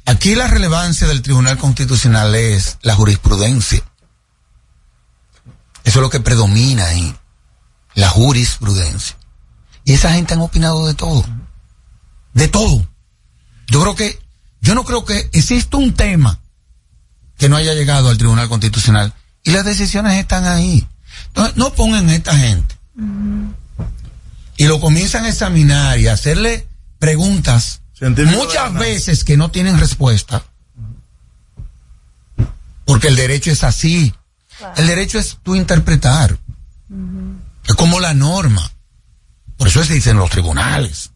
Aquí la relevancia del Tribunal Constitucional es la jurisprudencia. Eso es lo que predomina ahí, la jurisprudencia. Y esa gente han opinado de todo. De todo. Yo creo que, yo no creo que exista un tema que no haya llegado al Tribunal Constitucional. Y las decisiones están ahí. Entonces, no pongan a esta gente. Y lo comienzan a examinar y a hacerle preguntas muchas veces que no tienen respuesta. Porque el derecho es así. El derecho es tú interpretar. Es como la norma. Por eso se dicen los tribunales.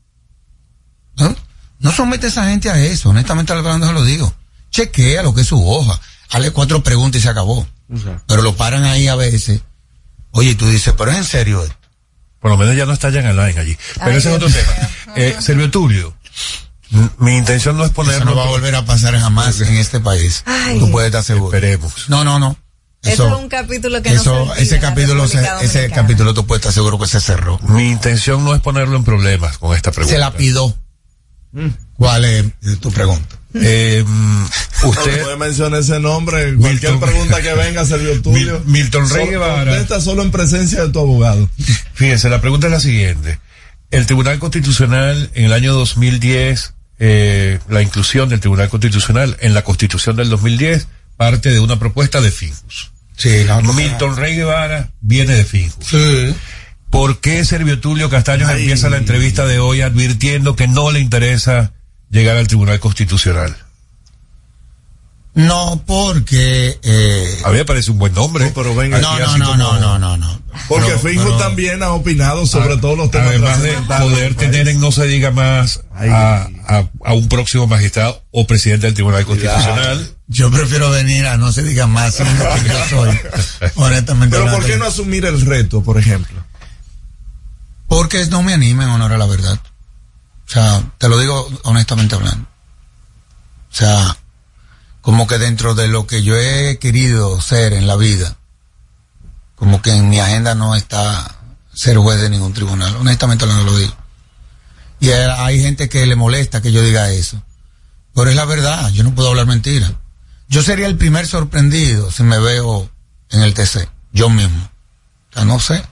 ¿No? No somete a esa gente a eso. Honestamente hablando se lo digo. Chequea lo que es su hoja. Hazle cuatro preguntas y se acabó. Pero lo paran ahí a veces. Oye, y tú dices, pero es en serio esto. Por lo menos ya no está Jan Alain allí. Pero Ay, ese es otro Dios tema. Eh, Servio Tulio, mi intención no es ponerlo... Eso no va a volver a pasar jamás en este país. Ay. Tú puedes estar seguro. Esperemos. No, no, no. Eso, es un capítulo que no eso, se olvida ese capítulo, se- ese capítulo tú puedes estar seguro que se cerró. Mi intención no es ponerlo en problemas con esta pregunta. Se la pidió. ¿Cuál es tu pregunta? Eh, mm, No usted, puede mencionar ese nombre. Cualquier pregunta [laughs] que venga, Sergio Tulio. Mil- Milton Rey Solo- Guevara. Contesta solo en presencia de tu abogado. Fíjense, la pregunta es la siguiente. El Tribunal Constitucional en el año 2010, eh, la inclusión del Tribunal Constitucional en la Constitución del 2010 parte de una propuesta de Finjus. Sí, la- Milton Rey Guevara viene de Finjus. Sí. ¿Por qué Servio Tulio Castaños empieza la entrevista de hoy advirtiendo que no le interesa llegar al Tribunal Constitucional? No, porque... Eh, a mí me parece un buen nombre. pero venga, no, no, no, no, no, no, no. Porque Finjo también ha opinado sobre todos los temas. Además de poder tener en no se diga más a, a, a, un próximo magistrado o presidente del Tribunal Constitucional. Yo prefiero venir a no se diga más lo que yo soy. [laughs] honestamente. Pero ¿por qué no asumir el reto, por ejemplo? Porque no me anima en honor a la verdad. O sea, te lo digo honestamente hablando. O sea, como que dentro de lo que yo he querido ser en la vida, como que en mi agenda no está ser juez de ningún tribunal. Honestamente no lo digo. Y hay gente que le molesta que yo diga eso. Pero es la verdad, yo no puedo hablar mentira. Yo sería el primer sorprendido si me veo en el TC, yo mismo. O sea, no sé.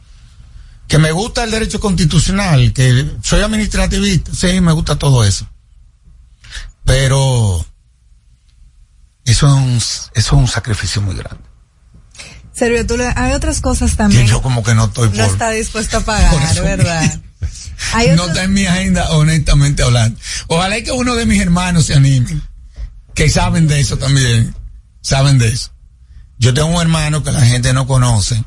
Que me gusta el derecho constitucional, que soy administrativista, sí, me gusta todo eso. Pero eso es un, eso es un sacrificio muy grande. Sergio, tú le, hay otras cosas también. Que yo como que no estoy por, No está dispuesto a [laughs] pagar, ¿verdad? [laughs] Hay no está en mi agenda, honestamente hablando. Ojalá que uno de mis hermanos se anime. Que saben de eso también. Saben de eso. Yo tengo un hermano que la gente no conoce.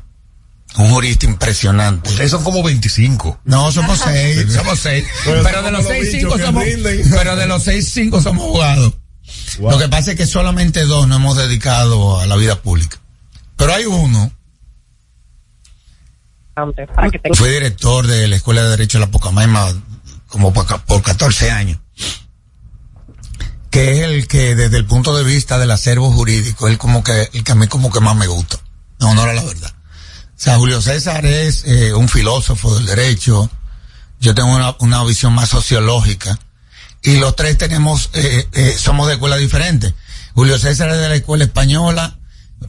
Un jurista impresionante. Ustedes son como 25. No, somos [laughs] seis. somos seis. Pero, pero de los seis, cinco somos. Pero de los seis, cinco somos abogados. Wow. Lo que pasa es que solamente dos nos hemos dedicado a la vida pública. Pero hay uno. Fui director de la Escuela de Derecho de la Pocamaima como por 14 años. Que es el que desde el punto de vista del acervo jurídico, es como que, el que a mí como que más me gusta. No, no era la verdad. O sea, Julio César es eh, un filósofo del derecho. Yo tengo una, una visión más sociológica y los tres tenemos, eh, eh, somos de escuela diferentes. Julio César es de la escuela española,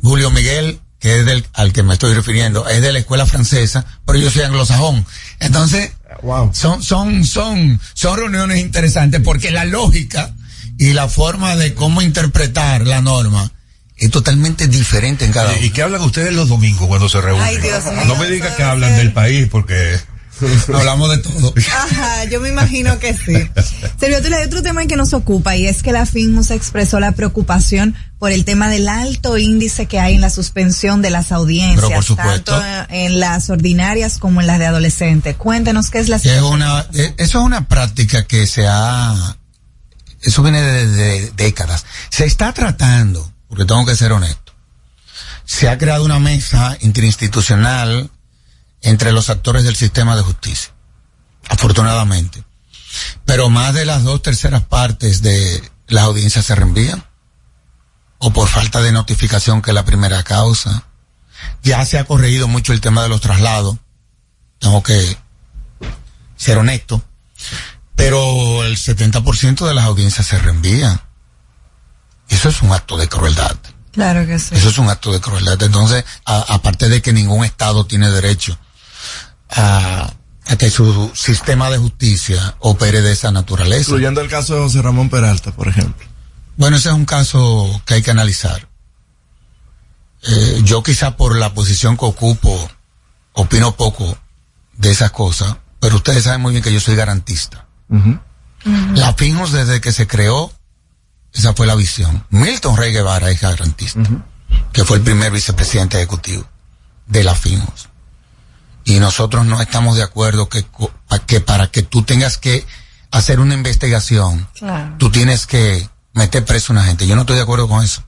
Julio Miguel, que es del, al que me estoy refiriendo, es de la escuela francesa, pero yo soy anglosajón. Entonces, wow. son, son, son, son reuniones interesantes porque la lógica y la forma de cómo interpretar la norma es totalmente diferente en cada uno. ¿Y qué hablan ustedes los domingos cuando se reúnen? Ay, Dios mío, no me diga que hablan del país porque... [laughs] Hablamos de todo. Ajá, yo me imagino que sí. Sergio, hay otro tema que nos ocupa y es que la FINJUS expresó la preocupación por el tema del alto índice que hay en la suspensión de las audiencias, tanto en las ordinarias como en las de adolescentes. Cuéntenos qué es la es una, Eso es una práctica que se ha, eso viene de, de décadas. Se está tratando, porque tengo que ser honesto, se ha creado una mesa interinstitucional entre los actores del sistema de justicia, afortunadamente. Pero más de las dos terceras partes de las audiencias se reenvían, o por falta de notificación, que es la primera causa. Ya se ha corregido mucho el tema de los traslados, tengo que ser honesto, pero el 70% de las audiencias se reenvían. Eso es un acto de crueldad. Claro que sí. Eso es un acto de crueldad. Entonces, a, aparte de que ningún Estado tiene derecho a, a, que su sistema de justicia opere de esa naturaleza. Incluyendo el caso de José Ramón Peralta, por ejemplo. Bueno, ese es un caso que hay que analizar. Eh, yo quizá por la posición que ocupo opino poco de esas cosas, pero ustedes saben muy bien que yo soy garantista. Uh -huh. Uh -huh. La FINJOS desde que se creó, esa fue la visión. Milton Rey Guevara es garantista, uh -huh. que fue el primer vicepresidente ejecutivo de la FINJOS y nosotros no estamos de acuerdo que, que para que tú tengas que hacer una investigación, claro. tú tienes que meter preso a una gente. Yo no estoy de acuerdo con eso.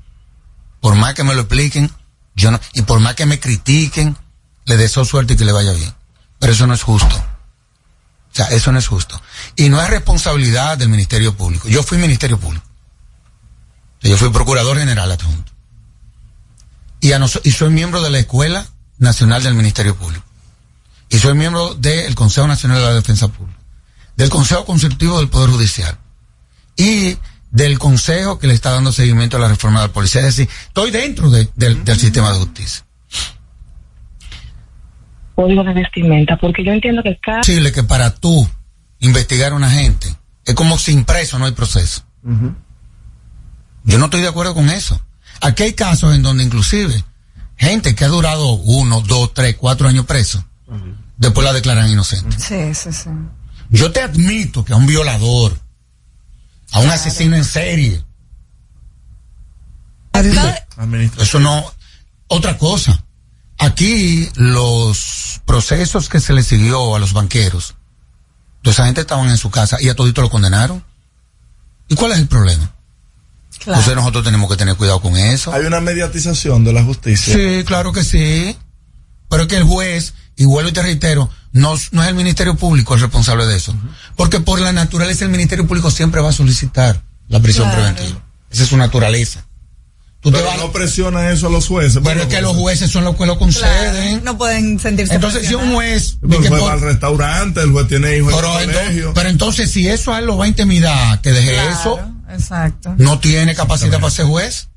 Por más que me lo expliquen, yo no, y por más que me critiquen, le deseo suerte y que le vaya bien. Pero eso no es justo. O sea, eso no es justo. Y no es responsabilidad del Ministerio Público. Yo fui Ministerio Público. Yo fui Procurador General adjunto. Y, a y soy miembro de la Escuela Nacional del Ministerio Público y soy miembro del Consejo Nacional de la Defensa Pública, del Consejo Consultivo del Poder Judicial y del Consejo que le está dando seguimiento a la reforma de la policía. Es decir, estoy dentro de, de, del sistema de justicia. Código de vestimenta, porque yo entiendo que cada... Posible que para tú investigar a una gente es como si impreso no hay proceso. Uh -huh. Yo no estoy de acuerdo con eso. Aquí hay casos en donde inclusive gente que ha durado uno, dos, tres, cuatro años preso, uh -huh. Después la declaran inocente. Sí, sí, sí. Yo te admito que a un violador, a un claro. asesino en serie, Eso no. Otra cosa. Aquí los procesos que se le siguió a los banqueros, toda esa gente estaban en su casa y a todito lo condenaron. ¿Y cuál es el problema? Entonces nosotros tenemos que tener cuidado con eso. Hay una mediatización de la justicia. Sí, claro que sí. Pero es que el juez, y vuelvo y te reitero, no, no es el Ministerio Público el responsable de eso. Porque por la naturaleza el Ministerio Público siempre va a solicitar la prisión preventiva. Esa es su naturaleza. Tú pero no presiona eso a los jueces. Pero es que los jueces son los que lo conceden. no pueden sentirse Entonces, si un juez. el juez va al restaurante, el juez tiene hijos pero, en el colegio. pero entonces, si eso a él lo va a intimidar, que deje eso. Exacto. No tiene capacidad para ser juez.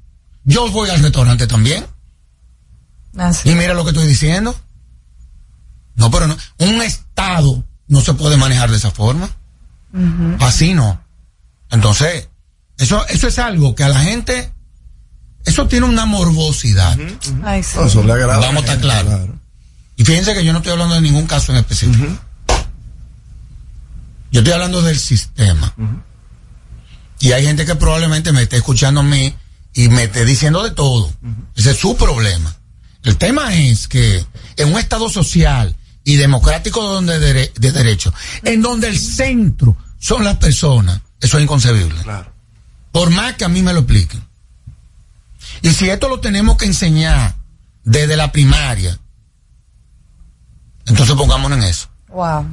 Yo voy al restaurante también. Así. Y mira lo que estoy diciendo. No, pero no. Un Estado no se puede manejar de esa forma. Así no. Entonces, eso, eso es algo que a la gente eso tiene una morbosidad. Eso le agrada Vamos a estar claros. Y fíjense que yo no estoy hablando de ningún caso en específico. Yo estoy hablando del sistema. Y hay gente que probablemente me esté escuchando a mí y me esté diciendo de todo. Ese es su problema. El tema es que en un Estado social y democrático donde de, de derecho, en donde el centro son las personas, eso es inconcebible. Por más que a mí me lo expliquen. Y si esto lo tenemos que enseñar desde la primaria, entonces pongámonos en eso. Wow.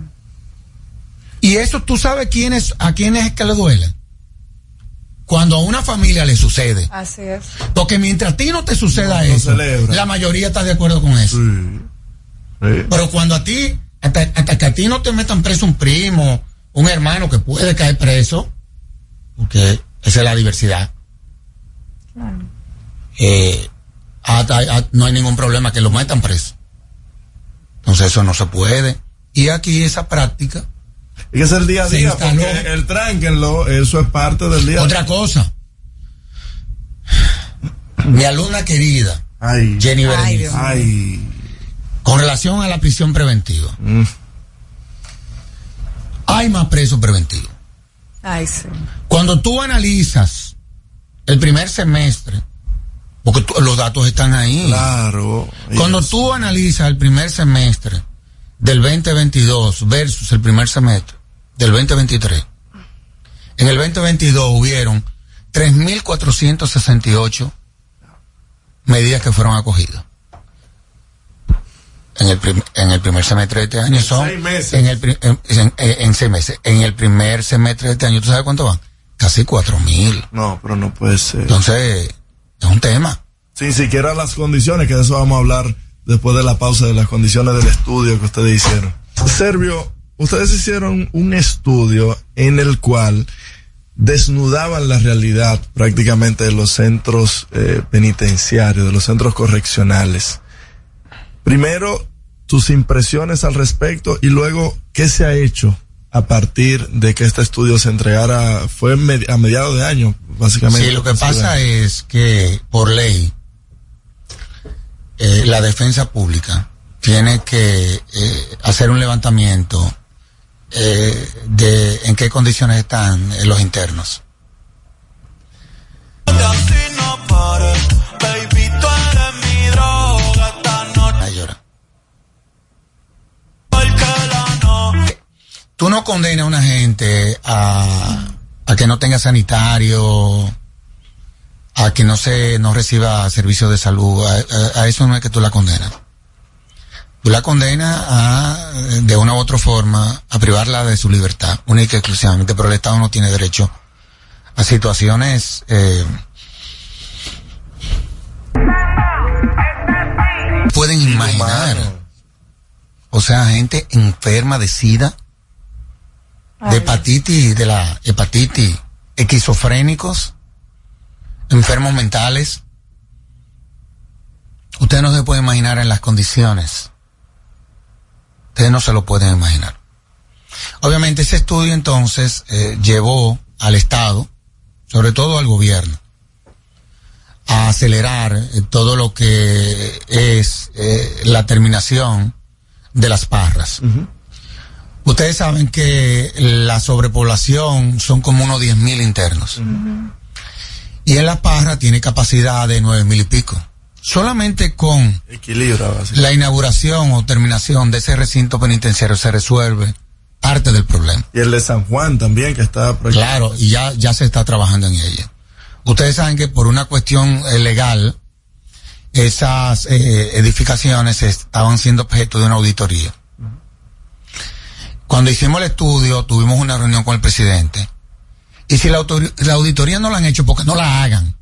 Y eso tú sabes quiénes, a quiénes es que le duele. Cuando a una familia le sucede. Así es. Porque mientras a ti no te suceda eso, la mayoría está de acuerdo con eso. Pero cuando a ti, hasta, hasta, que a ti no te metan preso un primo, un hermano que puede caer preso, porque esa es la diversidad. Claro eh, no hay ningún problema que lo metan preso. Entonces eso no se puede. Y aquí esa práctica. Y que es el día a día, porque el tránquenlo, eso es parte del día. Otra cosa. Mi alumna querida, Jenny Berenice, con relación a la prisión preventiva. Mm. Hay más presos preventivos. Cuando tú analizas el primer semestre porque los datos están ahí. Claro. Cuando tú analizas el primer semestre del 2022 versus el primer semestre del 2023, en el 2022 hubieron 3.468 medidas que fueron acogidas. En el, en el primer semestre de este año son. Seis meses. En, el, en, en, seis meses. En el primer semestre de este año, ¿tú sabes cuánto van? Casi cuatro mil. No, pero no puede ser. Entonces, es un tema. Sin siquiera las condiciones, que de eso vamos a hablar después de la pausa de las condiciones del estudio que ustedes hicieron. Servio, ustedes hicieron un estudio en el cual desnudaban la realidad prácticamente de los centros eh, penitenciarios, de los centros correccionales. Primero, tus impresiones al respecto y luego, ¿qué se ha hecho a partir de que este estudio se entregara, fue a mediados de año, básicamente. Sí, lo que pasa es que por ley, eh, la defensa pública tiene que eh, hacer un levantamiento eh, de en qué condiciones están los internos. Tú no condenas a una gente a, que no tenga sanitario, a que no se no reciba servicios de salud, a, eso no es que tú la condenas. Tú la condenas a, de una u otra forma, a privarla de su libertad, única y exclusivamente, pero el Estado no tiene derecho a situaciones eh, pueden imaginar. O sea, gente enferma de SIDA de hepatitis, de la hepatitis, esquizofrénicos, enfermos mentales. Ustedes no se pueden imaginar en las condiciones. Ustedes no se lo pueden imaginar. Obviamente ese estudio entonces eh, llevó al Estado, sobre todo al gobierno, a acelerar eh, todo lo que es eh, la terminación de las parras. Ustedes saben que la sobrepoblación son como unos 10.000 internos. Y en La Parra tiene capacidad de nueve mil y pico. Solamente con la inauguración o terminación de ese recinto penitenciario se resuelve parte del problema. Y el de San Juan también, que está Claro, y ya, ya se está trabajando en ella. Ustedes saben que por una cuestión eh, legal, esas eh, edificaciones estaban siendo objeto de una auditoría. Cuando hicimos el estudio, tuvimos una reunión con el presidente. Y si la, la auditoría no la han hecho, porque no la hagan.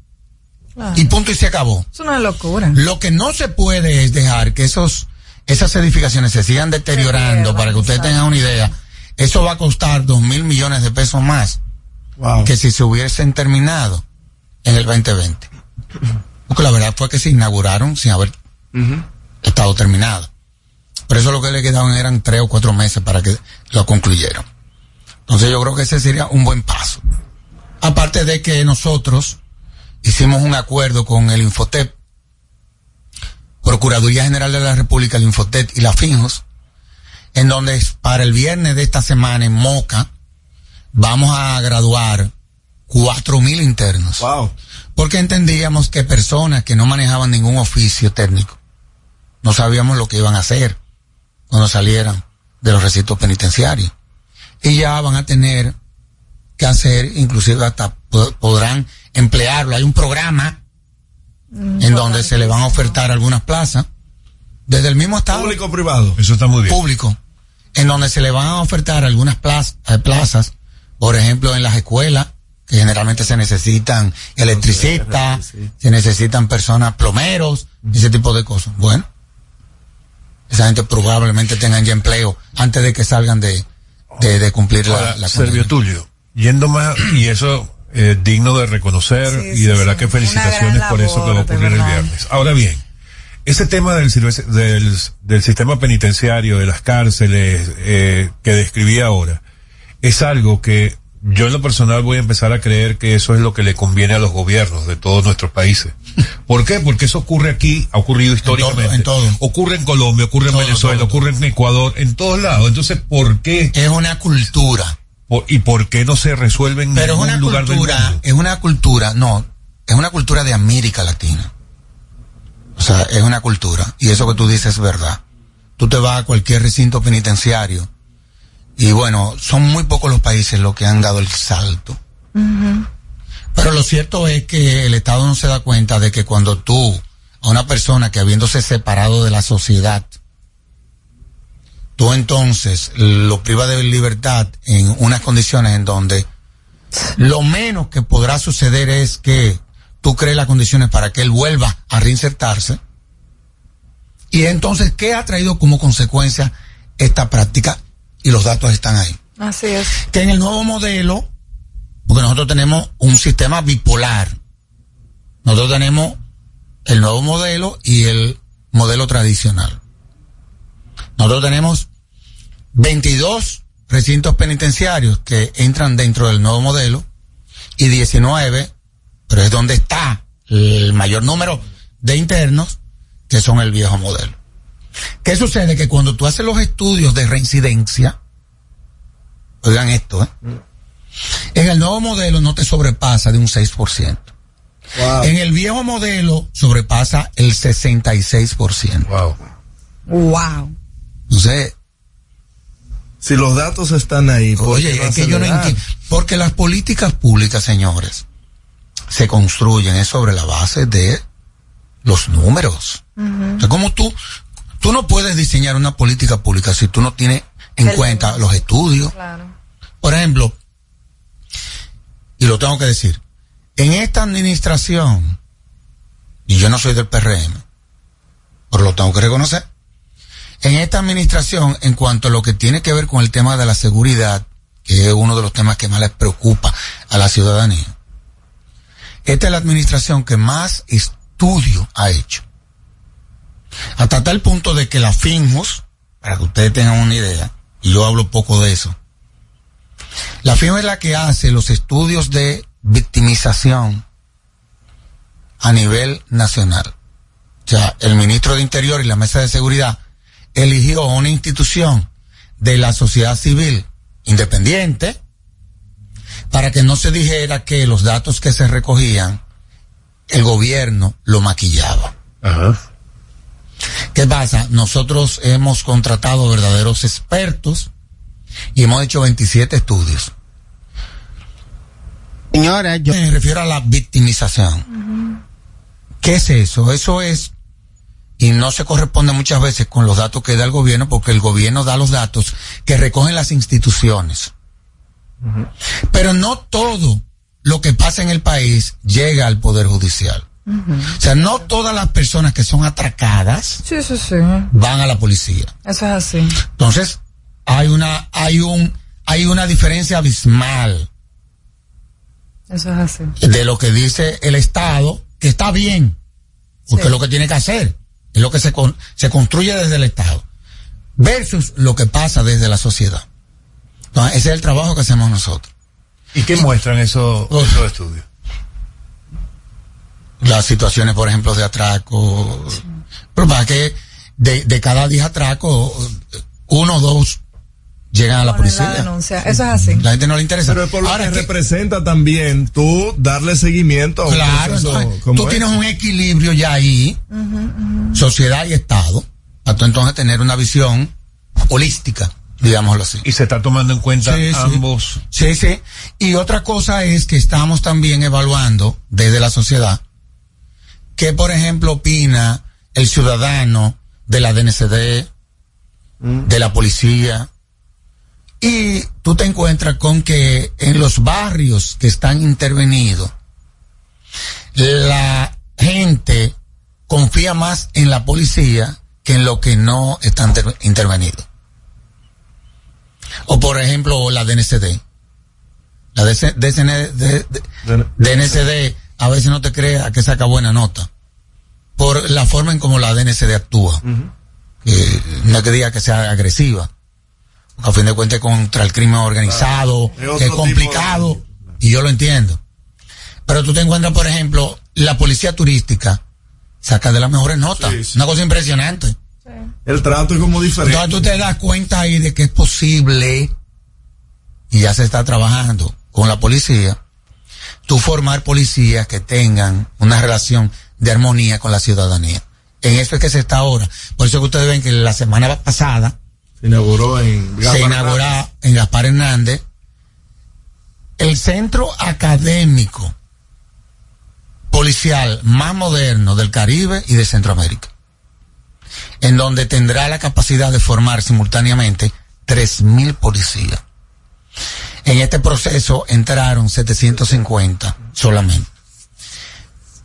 Y punto y se acabó. Es una locura. Lo que no se puede es dejar que esos, esas edificaciones se sigan deteriorando, para que ustedes tengan una idea. Eso va a costar dos mil millones de pesos más que si se hubiesen terminado en el 2020. Porque la verdad fue que se inauguraron sin haber estado terminado. Pero eso lo que le quedaban eran tres o cuatro meses para que lo concluyeran. Entonces yo creo que ese sería un buen paso. Aparte de que nosotros hicimos un acuerdo con el Infotep, Procuraduría General de la República, el Infotep y la FINJOS, en donde para el viernes de esta semana en Moca vamos a graduar cuatro mil internos. Porque entendíamos que personas que no manejaban ningún oficio técnico, no sabíamos lo que iban a hacer cuando salieran de los recintos penitenciarios. Y ya van a tener que hacer, inclusive hasta podrán emplearlo. Hay un programa mm, en donde se le van a ofertar algunas plazas desde el mismo estado. Público privado. Eso está muy bien. Público. En donde se le van a ofertar algunas eh, plazas, por ejemplo, en las escuelas, que generalmente se necesitan electricistas, se necesitan personas plomeros, ese tipo de cosas. Bueno, esa gente probablemente tengan ya empleo antes de que salgan de, de, cumplir la, la Servio Tulio, yendo más, y eso eh, digno de reconocer y de verdad que felicitaciones por eso que va a ocurrir el viernes. Ahora bien, ese tema del, del, del sistema penitenciario, de las cárceles eh, que describí ahora, es algo que yo en lo personal voy a empezar a creer que eso es lo que le conviene a los gobiernos de todos nuestros países. ¿Por qué? Porque eso ocurre aquí, ha ocurrido históricamente. En todo, Ocurre en Colombia, ocurre en Venezuela, ocurre en Ecuador, en todos lados. Entonces, ¿por qué? Es una cultura. ¿Y por qué no se resuelve en Pero ningún es una lugar cultura, del mundo? es una cultura, no, es una cultura de América Latina. O sea, es una cultura. Y eso que tú dices es verdad. Tú te vas a cualquier recinto penitenciario y bueno, son muy pocos los países los que han dado el salto. Pero lo cierto es que el Estado no se da cuenta de que cuando tú, a una persona que habiéndose separado de la sociedad, tú entonces lo privas de libertad en unas condiciones en donde lo menos que podrá suceder es que tú crees las condiciones para que él vuelva a reinsertarse. Y entonces, ¿qué ha traído como consecuencia esta práctica? Y los datos están ahí. Así es. Que en el nuevo modelo, porque nosotros tenemos un sistema bipolar. Nosotros tenemos el nuevo modelo y el modelo tradicional. Nosotros tenemos 22 recintos penitenciarios que entran dentro del nuevo modelo y 19, pero es donde está el mayor número de internos que son el viejo modelo. ¿Qué sucede? Que cuando tú haces los estudios de reincidencia, oigan esto, ¿eh? en el nuevo modelo no te sobrepasa de un 6%. En el viejo modelo sobrepasa el 66%. Wow. Wow. Entonces, si los datos están ahí, ¿por oye, es que yo no entiendo. Porque las políticas públicas, señores, se construyen es sobre la base de los números. O sea, como tú, tú no puedes diseñar una política pública si tú no tienes en El- cuenta los estudios. Claro. Por ejemplo, y lo tengo que decir, en esta administración, y yo no soy del PRM, pero lo tengo que reconocer, en esta administración, en cuanto a lo que tiene que ver con el tema de la seguridad, que es uno de los temas que más les preocupa a la ciudadanía, esta es la administración que más estudio ha hecho. Hasta tal punto de que la FINJOS, para que ustedes tengan una idea, y yo hablo poco de eso, la FINJOS es la que hace los estudios de victimización a nivel nacional. O sea, el ministro de Interior y la Mesa de Seguridad eligió una institución de la sociedad civil independiente para que no se dijera que los datos que se recogían el gobierno lo maquillaba. ¿Qué pasa? Nosotros hemos contratado verdaderos expertos y hemos hecho 27 estudios. Señora, yo me refiero a la victimización. ¿Qué es eso? Eso es, y no se corresponde muchas veces con los datos que da el gobierno, porque el gobierno da los datos que recogen las instituciones. Pero no todo lo que pasa en el país llega al Poder Judicial. O sea, no todas las personas que son atracadas Sí, sí, sí. van a la policía. Eso es así. Entonces, hay una, hay un, hay una diferencia abismal Eso es así. de lo que dice el Estado, que está bien, porque es lo que tiene que hacer, es lo que se, con- se construye desde el Estado, versus lo que pasa desde la sociedad. Entonces, ese es el trabajo que hacemos nosotros. ¿Y qué muestran esos, esos estudios? Las situaciones, por ejemplo, de atraco. Pero para que de, de cada 10 atracos, uno o dos llegan a la La policía. denuncia. Eso es así. La gente no le interesa. Pero es por lo Ahora, que ¿qué- representa también tú darle seguimiento a un Claro, proceso entonces, como tú este. tienes un equilibrio ya ahí, sociedad y Estado, para tú entonces tener una visión holística, digámoslo así. Y se está tomando en cuenta Sí, sí. ambos. Sí, sí. Y otra cosa es que estamos también evaluando desde la sociedad qué, por ejemplo, opina el ciudadano de la DNCD, de la policía. Y tú te encuentras con que en los barrios que están intervenidos, la gente confía más en la policía que en lo que no están inter- intervenidos. O por ejemplo, la DNCD. La DC DCN de- de- DNCD a veces no te crea que saca buena nota. Por la forma en como la DNCD actúa. Que no es que diga que sea agresiva. A fin de cuentas contra el crimen organizado, Es complicado, y yo lo entiendo. Pero tú te encuentras, por ejemplo, la policía turística saca de las mejores notas. Una cosa impresionante. El trato es como diferente. Entonces tú te das cuenta ahí de que es posible, y ya se está trabajando con la policía, tú formar policías que tengan una relación de armonía con la ciudadanía. En eso es que se está ahora. Por eso que ustedes ven que la semana pasada Se inauguró en se Gaspar inauguró en Gaspar Hernández el centro académico policial más moderno del Caribe y de Centroamérica, en donde tendrá la capacidad de formar simultáneamente 3.000 policías. En este proceso entraron 750 solamente.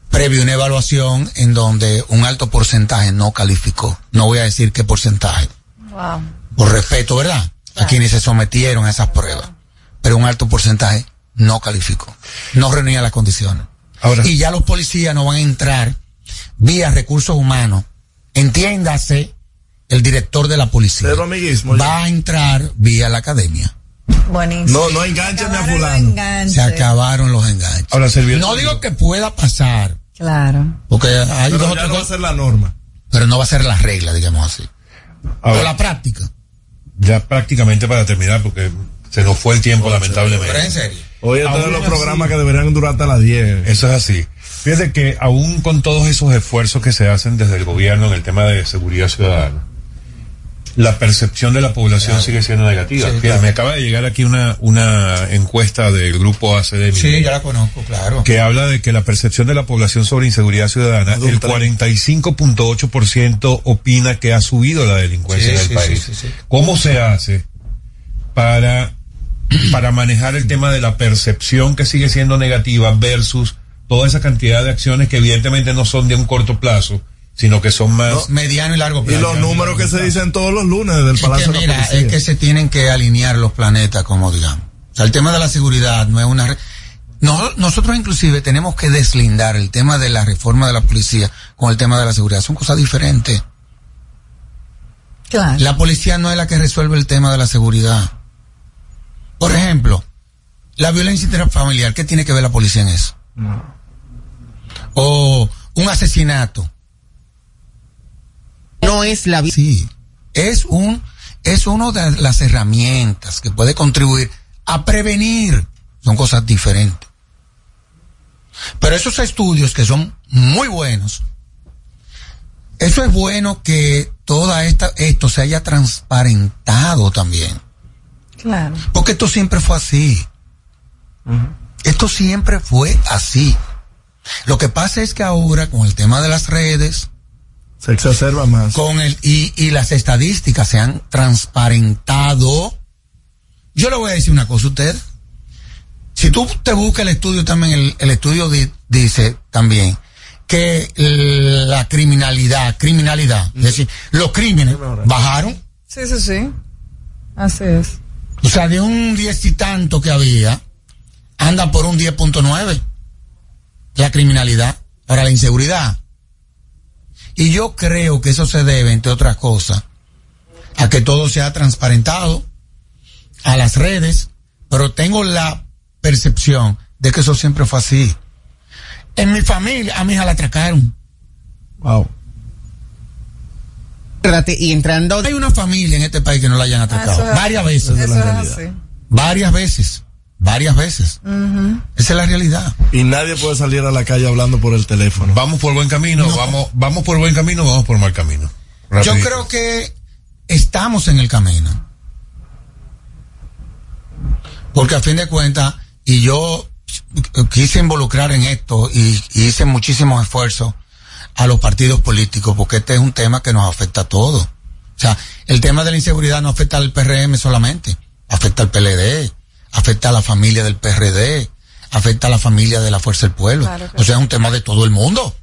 Previo una evaluación en donde un alto porcentaje no calificó. No voy a decir qué porcentaje Wow. por respeto, ¿verdad? A quienes se sometieron a esas pruebas. Pero un alto porcentaje no calificó. No reunía las condiciones. y ya los policías no van a entrar vía recursos humanos. Entiéndase, el director de la policía amiguismo va a entrar vía la academia. Buenísimo. No, no enganchen a fulano. Se acabaron los enganches. Ahora, no digo que pueda pasar, Claro. porque hay Pero dos ya no va a ser la norma. pero no va a ser la regla, digamos así. Ahora, o la práctica. ya prácticamente para terminar, porque se nos fue el tiempo, lamentablemente. Pero en serio. Hoy son los así- programas que deberían durar hasta las 10. Eso es así. Fíjate que aún con todos esos esfuerzos que se hacen desde el gobierno en el tema de seguridad ciudadana, la percepción de la población sigue siendo negativa. Sí, Fíjate, claro. Me acaba de llegar aquí una, una encuesta del grupo ACD Sí, ya la conozco, claro. que habla de que la percepción de la población sobre inseguridad ciudadana, el 30. 45.8% opina que ha subido la delincuencia Sí, en el sí, país. sí, sí, sí. ¿Cómo se hace para, para manejar el tema de la percepción que sigue siendo negativa versus toda esa cantidad de acciones que evidentemente no son de un corto plazo, sino que son más... Mediano y largo Y plazo. los números que se dicen todos los lunes desde el Es que Palacio de la Policía. es que se tienen que alinear los planetas, como digamos. O sea, el tema de la seguridad no es una... re- No- nosotros inclusive tenemos que deslindar el tema de la reforma de la policía con el tema de la seguridad. Son cosas diferentes. Claro. La policía no es la que resuelve el tema de la seguridad. Por ejemplo, la violencia intrafamiliar, ¿qué tiene que ver la policía en eso? O un asesinato. No es la Sí, es un es una de las herramientas que puede contribuir a prevenir. Son cosas diferentes. Pero esos estudios que son muy buenos, eso es bueno que toda esta, esto se haya transparentado también. Claro. Porque esto siempre fue así. Esto siempre fue así. Lo que pasa es que ahora con el tema de las redes, se exacerba más. Con el, y, y las estadísticas se han transparentado. Yo le voy a decir una cosa a usted. Si tú te buscas el estudio también, el, el estudio di, dice también que la criminalidad, criminalidad, es decir, los crímenes bajaron. Sí, sí, sí. Así es. O sea, de un diez y tanto que había, anda por un 10.9 la criminalidad, para la inseguridad. Y yo creo que eso se debe, entre otras cosas, a que todo se ha transparentado, a las redes, pero tengo la percepción de que eso siempre fue así. En mi familia, a mi hija la atracaron. Wow. Y entrando. Hay una familia en este país que no la hayan atracado. Varias veces. Eso es así. Varias veces. Varias veces. Esa es la realidad. Y nadie puede salir a la calle hablando por el teléfono. Vamos por buen camino, No. vamos, vamos por buen camino, vamos por mal camino. Yo creo que estamos en el camino. Porque a fin de cuentas, y yo quise involucrar en esto y, y hice muchísimos esfuerzos a los partidos políticos, porque este es un tema que nos afecta a todos. O sea, el tema de la inseguridad no afecta al PRM solamente, afecta al PLD, afecta a la familia del PRD, afecta a la familia de la Fuerza del Pueblo. Claro o sea, es un tema de todo el mundo.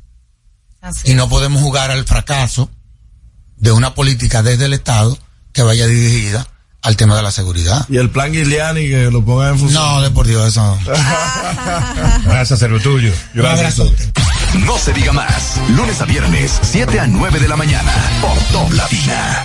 Así Y no podemos jugar al fracaso de una política desde el Estado que vaya dirigida al tema de la seguridad. Y el plan Giuliani que lo ponga en función. No, de por Dios, eso no. Gracias, servo tuyo. Gracias. No se diga más. Lunes a viernes, 7 a 9 de la mañana. Por Top Latina.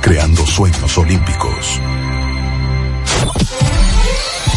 creando sueños olímpicos.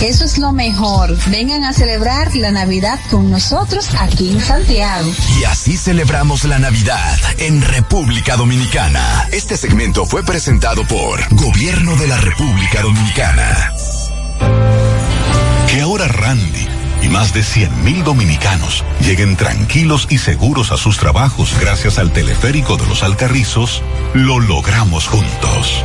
Eso es lo mejor. Vengan a celebrar la Navidad con nosotros aquí en Santiago. Y así celebramos la Navidad en República Dominicana. Este segmento fue presentado por Gobierno de la República Dominicana. Que ahora Randy y más de 100.000 dominicanos lleguen tranquilos y seguros a sus trabajos gracias al teleférico de los Alcarrizos, lo logramos juntos.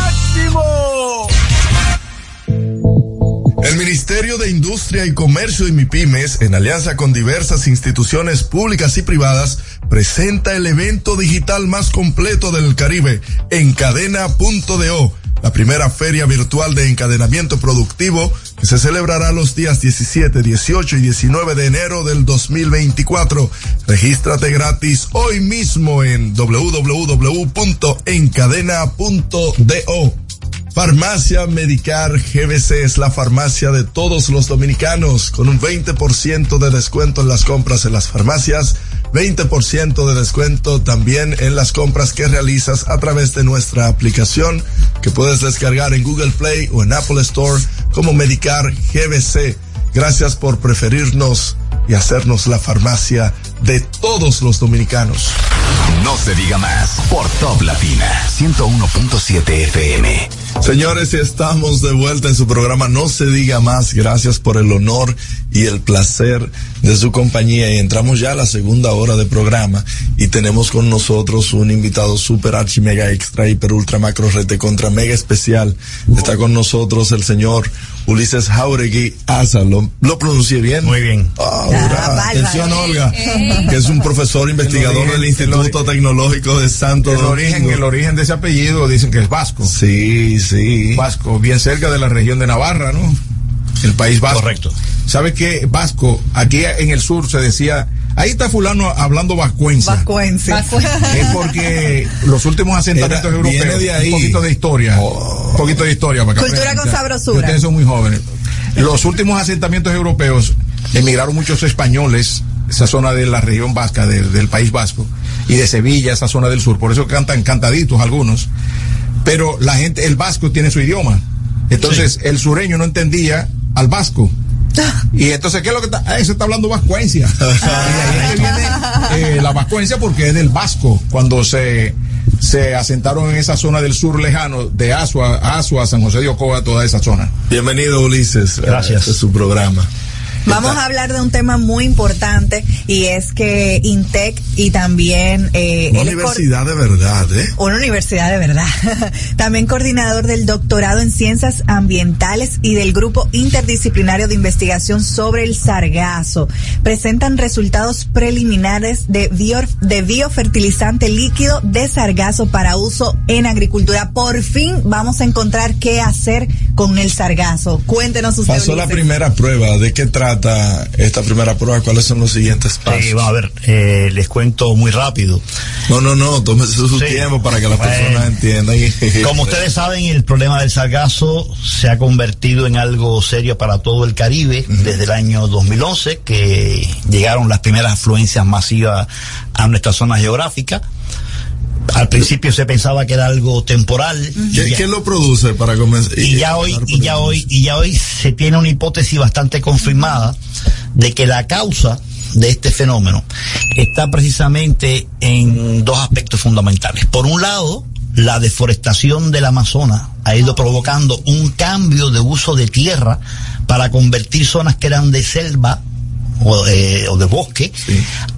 El Ministerio de Industria y Comercio y MIPIMES, en alianza con diversas instituciones públicas y privadas, presenta el evento digital más completo del Caribe, Encadena.do, la primera feria virtual de encadenamiento productivo que se celebrará los días 17, 18 y 19 de enero del 2024. Regístrate gratis hoy mismo en www.encadena.do. Farmacia Medicar GBC es la farmacia de todos los dominicanos con un 20% de descuento en las compras en las farmacias, 20% de descuento también en las compras que realizas a través de nuestra aplicación que puedes descargar en Google Play o en Apple Store como Medicar GBC. Gracias por preferirnos y hacernos la farmacia de todos los dominicanos. No se diga más por Top Latina 101.7 FM. Señores, estamos de vuelta en su programa No se diga más. Gracias por el honor y el placer de su compañía. Y entramos ya a la segunda hora de programa y tenemos con nosotros un invitado super archi mega extra hiper ultra macro rete contra mega especial. Está con nosotros el señor Ulises Jauregui Asa. ¿Lo, lo pronuncié bien? Muy bien. Ah, hurra. Atención, Olga, que es un profesor investigador origen, del Instituto Tecnológico de Santo El Domingo. origen, el origen de ese apellido dicen que es vasco. Sí, sí. Vasco, bien cerca de la región de Navarra, ¿no? El país vasco. Correcto. ¿Sabe qué? Vasco, aquí en el sur se decía, ahí está fulano hablando vascuense. Vascuense. Es porque los últimos asentamientos Era- europeos, viene de ahí. Oh. un poquito de historia, un poquito de historia para Cultura aprendan. con sabrosura. Ustedes son muy jóvenes. Los últimos asentamientos europeos emigraron muchos españoles, esa zona de la región vasca, de- del país vasco, y de Sevilla, esa zona del sur. Por eso cantan cantaditos algunos. Pero la gente, el vasco tiene su idioma. Entonces, el sureño no entendía al vasco. [laughs] Y entonces, ¿qué es lo que está? Ah, se está hablando vascuencia. [laughs] Y ahí es que viene eh, la vascuencia porque es del vasco, cuando se, se asentaron en esa zona del sur lejano, de Asua, Asua, San José de Ocoa, toda esa zona. Bienvenido, Ulises. Gracias. Este es su programa. Vamos a hablar de un tema muy importante y es que Intec y también eh, Una universidad de verdad, ¿eh? una universidad de verdad. [laughs] También coordinador del doctorado en ciencias ambientales y del grupo interdisciplinario de investigación sobre el sargazo. Presentan resultados preliminares de, bio- de biofertilizante líquido de sargazo para uso en agricultura. Por fin vamos a encontrar qué hacer con el sargazo. Cuéntenos usted. Pasó la primera prueba. ¿De qué trata esta primera prueba? ¿Cuáles son los siguientes pasos? Sí, vamos a ver, eh, les cuento muy rápido. No, no, no, tómese su Sí. tiempo para que las Bueno. personas entiendan. [laughs] Como ustedes saben, el problema del sargazo se ha convertido en algo serio para todo el Caribe desde el año 2011, que llegaron las primeras afluencias masivas a nuestra zona geográfica. Al principio se pensaba que era algo temporal. ¿Qué, Ya- lo produce para comenzar? y ya hoy y ya hoy y ya hoy se tiene una hipótesis bastante confirmada de que la causa de este fenómeno está precisamente en dos aspectos fundamentales. Por un lado, la deforestación del Amazonas ha ido provocando un cambio de uso de tierra para convertir zonas que eran de selva o, eh, o de bosque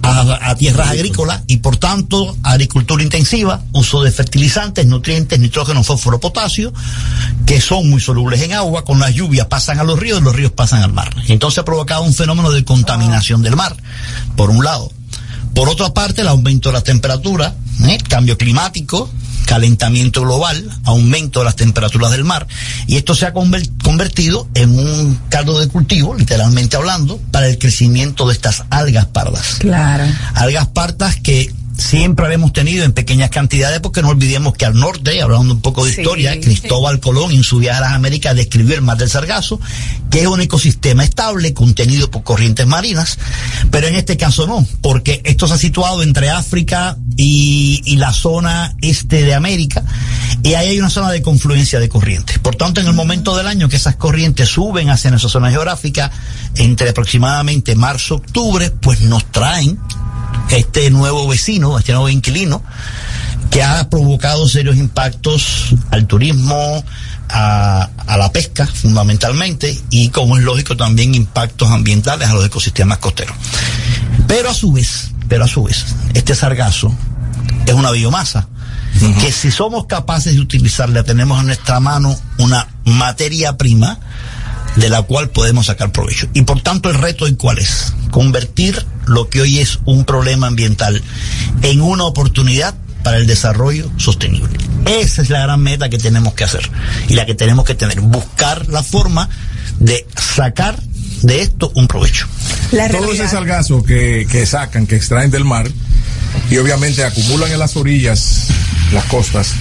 a, a tierras agrícolas y por tanto agricultura intensiva, uso de fertilizantes, nutrientes, nitrógeno, fósforo, potasio, que son muy solubles en agua, con las lluvias pasan a los ríos y los ríos pasan al mar. Entonces ha provocado un fenómeno de contaminación del mar, por un lado. Por otra parte, el aumento de la temperatura, ¿eh? cambio climático, calentamiento global, aumento de las temperaturas del mar, y esto se ha conver- convertido en un caldo de cultivo, literalmente hablando, para el crecimiento de estas algas pardas. Claro. Algas pardas que siempre habíamos tenido en pequeñas cantidades, porque no olvidemos que al norte, hablando un poco de Sí. historia, Cristóbal Colón en su viaje a las Américas describió el mar del Sargazo, que es un ecosistema estable, contenido por corrientes marinas, pero en este caso no, porque esto se ha situado entre África y, y la zona este de América, y ahí hay una zona de confluencia de corrientes. Por tanto, en el momento del año que esas corrientes suben hacia nuestra zona geográfica, entre aproximadamente marzo-octubre, pues nos traen este nuevo vecino, este nuevo inquilino, que ha provocado serios impactos al turismo, a, a la pesca fundamentalmente y como es lógico también impactos ambientales a los ecosistemas costeros. Pero a su vez, pero a su vez, este sargazo es una biomasa que si somos capaces de utilizarla, tenemos en nuestra mano una materia prima de la cual podemos sacar provecho. Y por tanto el reto hoy cuál es? Convertir lo que hoy es un problema ambiental en una oportunidad para el desarrollo sostenible. Esa es la gran meta que tenemos que hacer y la que tenemos que tener, buscar la forma de sacar de esto un provecho. Todo ese sargazo que, que sacan, que extraen del mar y obviamente acumulan en las orillas, las costas,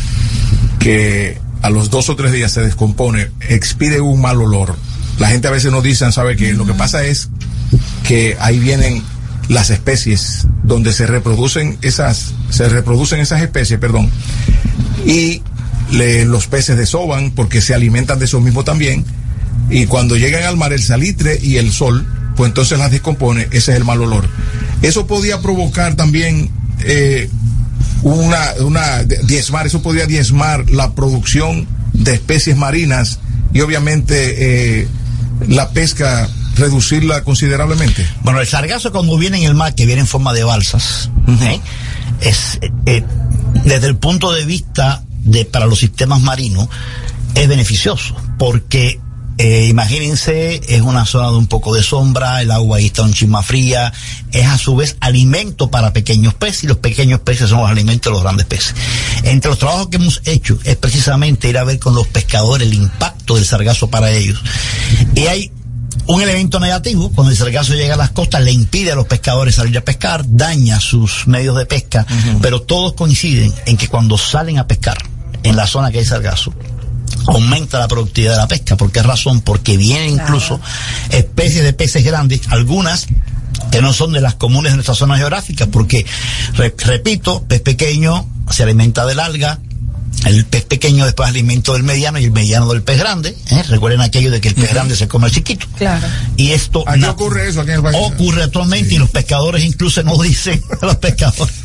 que a los dos o tres días se descompone, expide un mal olor. La gente a veces nos dice, ¿sabe que Lo que pasa es que ahí vienen las especies donde se reproducen esas, se reproducen esas especies, perdón, y los peces desoban porque se alimentan de eso mismo también, y cuando llegan al mar el salitre y el sol, pues entonces las descompone, ese es el mal olor. Eso podía provocar también eh, una, una diezmar, eso podría diezmar la producción de especies marinas y obviamente eh, la pesca reducirla considerablemente. Bueno, el sargazo cuando viene en el mar, que viene en forma de balsas, ¿eh? es eh, eh, desde el punto de vista de para los sistemas marinos es beneficioso porque eh, imagínense, es una zona de un poco de sombra, el agua ahí está un chisma fría, es a su vez alimento para pequeños peces y los pequeños peces son los alimentos de los grandes peces. Entre los trabajos que hemos hecho es precisamente ir a ver con los pescadores el impacto del sargazo para ellos. Y hay un elemento negativo, cuando el sargazo llega a las costas, le impide a los pescadores salir a pescar, daña sus medios de pesca, pero todos coinciden en que cuando salen a pescar en la zona que hay sargazo, aumenta la productividad de la pesca. ¿Por qué razón? Porque vienen incluso especies de peces grandes, algunas que no son de las comunes de nuestra zona geográfica, porque, re- repito, pez pequeño se alimenta del alga, el pez pequeño después alimento del mediano y el mediano del pez grande. ¿eh? Recuerden aquello de que el pez grande se come al chiquito. Claro. Y esto Aquí ocurre eso, aquí en el país. ocurre actualmente y los pescadores incluso nos dicen, [laughs] los pescadores,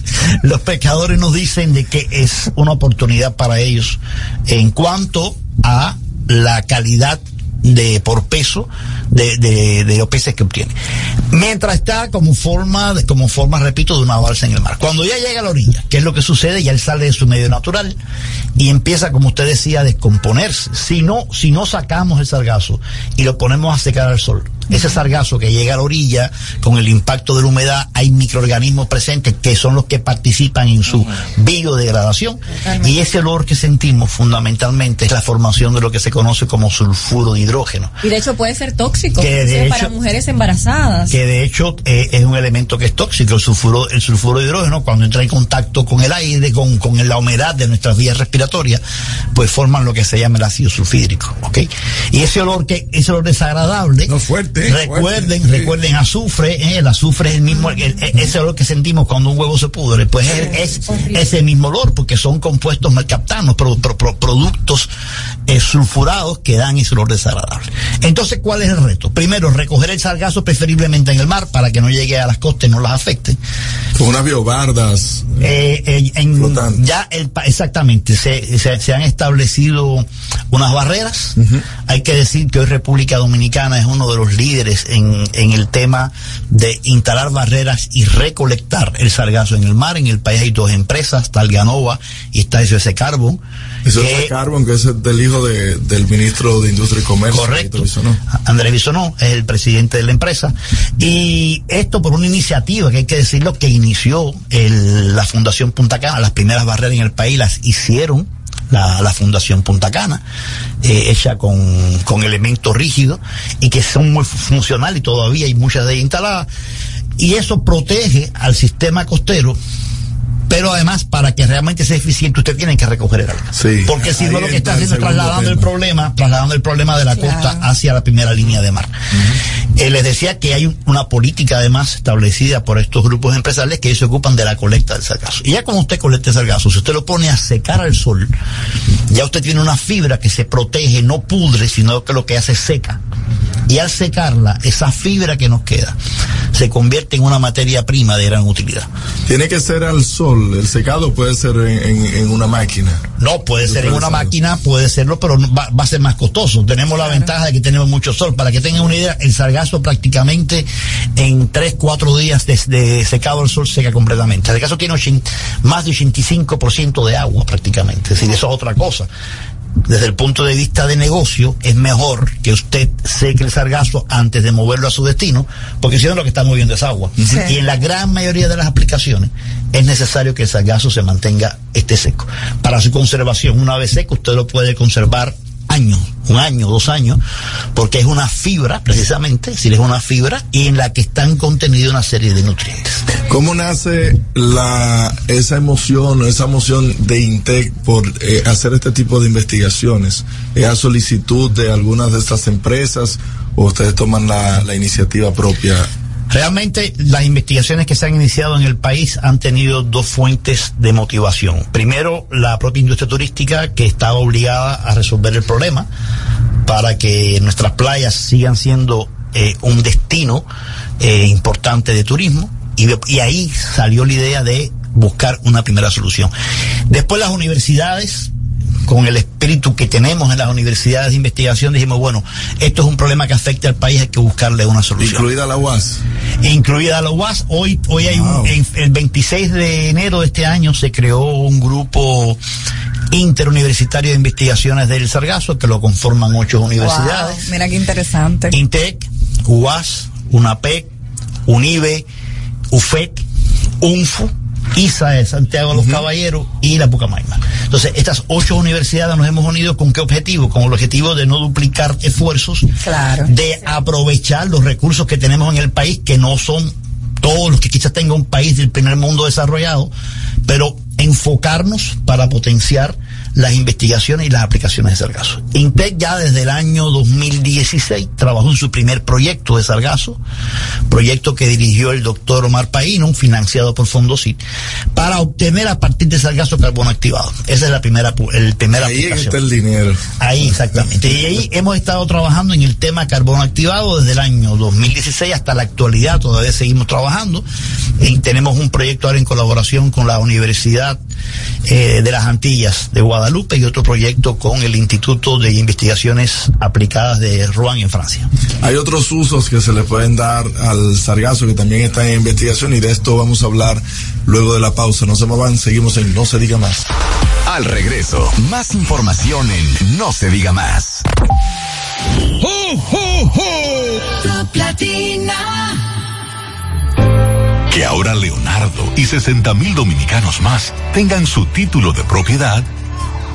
los pescadores nos dicen de que es una oportunidad para ellos en cuanto a la calidad de por peso de, de, de los peces que obtiene. Mientras está como forma, de, como forma, repito, de una balsa en el mar. Cuando ya llega a la orilla, ¿qué es lo que sucede? Ya él sale de su medio natural y empieza, como usted decía, a descomponerse. Si no, si no sacamos el sargazo y lo ponemos a secar al sol, ese sargazo que llega a la orilla, con el impacto de la humedad, hay microorganismos presentes que son los que participan en su biodegradación. Y ese olor que sentimos fundamentalmente es la formación de lo que se conoce como sulfuro de hidrógeno. Y de hecho puede ser tóxico, Que de inclusive para hecho- mujeres embarazadas. que de hecho eh, es un elemento que es tóxico, el sulfuro, el sulfuro de hidrógeno, cuando entra en contacto con el aire, con, con la humedad de nuestras vías respiratorias, pues forman lo que se llama el ácido sulfídrico, ¿ok? Y ese olor que, ese olor desagradable, fuerte, recuerden, sí. recuerden azufre, ¿eh? el azufre es el mismo, el- el- ese olor que sentimos cuando un huevo se pudre, pues es, es ese mismo olor, porque son compuestos mercaptanos, pro- pro- pro- productos eh, sulfurados que dan ese olor desagradable. Entonces, ¿cuál es el reto? Primero, recoger el sargazo preferiblemente en el mar para que no llegue a las costas y no las afecte. Con unas biobardas. Eh, eh, en- ya el, pa- exactamente, se, se, se han establecido unas barreras. Hay que decir que hoy República Dominicana es uno de los líderes en, en el tema de instalar barreras y recolectar el sargazo en el mar. En el país hay dos empresas, está Alganova y está SOS Carbon. Eso que- es Carbon, que es del hijo de- del ministro de Industria y Comercio. Correcto. Bisonó. Andrés Bisonó es el presidente de la empresa. Y esto por una iniciativa que hay que decirlo que inició el- la Fundación Punta Cana. Las primeras barreras en el país las hicieron la, la Fundación Punta Cana, eh, hecha con, con elementos rígidos y que son muy funcionales y todavía hay muchas de ellas instaladas. Y eso protege al sistema costero. Pero además, para que realmente sea eficiente, usted tiene que recoger el agua. Sí. Porque si no, lo que está haciendo es trasladando el problema, trasladando el problema de la costa hacia la primera línea de mar. Eh, les decía que hay un- una política además establecida por estos grupos empresariales que ellos se ocupan de la colecta del sargazo. Y ya cuando usted colecta el sargazo, si usted lo pone a secar al sol, ya usted tiene una fibra que se protege, no pudre, sino que lo que hace es seca. Y al secarla, esa fibra que nos queda se convierte en una materia prima de gran utilidad. Tiene que ser al sol, el secado puede ser en, en- en una máquina. No, puede ser en una máquina, puede serlo, pero va, va a ser más costoso. Tenemos la ventaja de que tenemos mucho sol. Para que tengan una idea, el sargazo prácticamente en 3, 4 días de, de secado al sol seca completamente. El sargazo tiene 80 más de 85% de agua prácticamente. Es decir, eso es otra cosa. Desde el punto de vista de negocio, es mejor que usted seque el sargazo antes de moverlo a su destino, porque si no lo que está moviendo es agua. Y en la gran mayoría de las aplicaciones es necesario que el sargazo se mantenga esté seco. Para su conservación, una vez seco, usted lo puede conservar años, un año, dos años, porque es una fibra, precisamente, si es una fibra, y en la que están contenidos una serie de nutrientes. ¿Cómo nace la, esa emoción esa emoción de Intec por eh, hacer este tipo de investigaciones? ¿Es a solicitud de algunas de estas empresas o ustedes toman la, la iniciativa propia? Realmente las investigaciones que se han iniciado en el país han tenido dos fuentes de motivación. Primero, la propia industria turística que estaba obligada a resolver el problema para que nuestras playas sigan siendo eh, un destino eh, importante de turismo y, y ahí salió la idea de buscar una primera solución. Después las universidades con el espíritu que tenemos en las universidades de investigación, dijimos, bueno, esto es un problema que afecta al país, hay que buscarle una solución. Incluida la UAS. Incluida la UAS. Hoy, hoy hay un, en- el 26 de enero de este año se creó un grupo interuniversitario de investigaciones del Sargazo, que lo conforman ocho universidades. Wow, mira qué interesante. INTEC, UAS, UNAPEC, UNIBE, UFEC, UNFU, ISA de Santiago de los Caballeros y la Pucamaima. Entonces, estas ocho universidades nos hemos unido con qué objetivo? Con el objetivo de no duplicar esfuerzos, de aprovechar los recursos que tenemos en el país, que no son todos los que quizás tenga un país del primer mundo desarrollado, pero enfocarnos para potenciar las investigaciones y las aplicaciones de Sargazo. INTEC ya desde el año 2016 trabajó en su primer proyecto de Sargazo, proyecto que dirigió el doctor Omar Paino, financiado por Fondosit, para obtener a partir de Sargazo carbono activado. Esa es la primera, el primera Ahí aplicación. está el dinero. Ahí, exactamente. Y ahí hemos estado trabajando en el tema carbono activado desde el año 2016 hasta la actualidad. Todavía seguimos trabajando. Y tenemos un proyecto ahora en colaboración con la Universidad eh, de las Antillas de Guadalupe y otro proyecto con el Instituto de Investigaciones Aplicadas de Rouen en Francia. Hay otros usos que se le pueden dar al sargazo que también están en investigación y de esto vamos a hablar luego de la pausa. No se muevan, seguimos en No se diga más. Al regreso, más información en No se diga más. Top Latina. Que ahora Leonardo y 60 mil dominicanos más tengan su título de propiedad,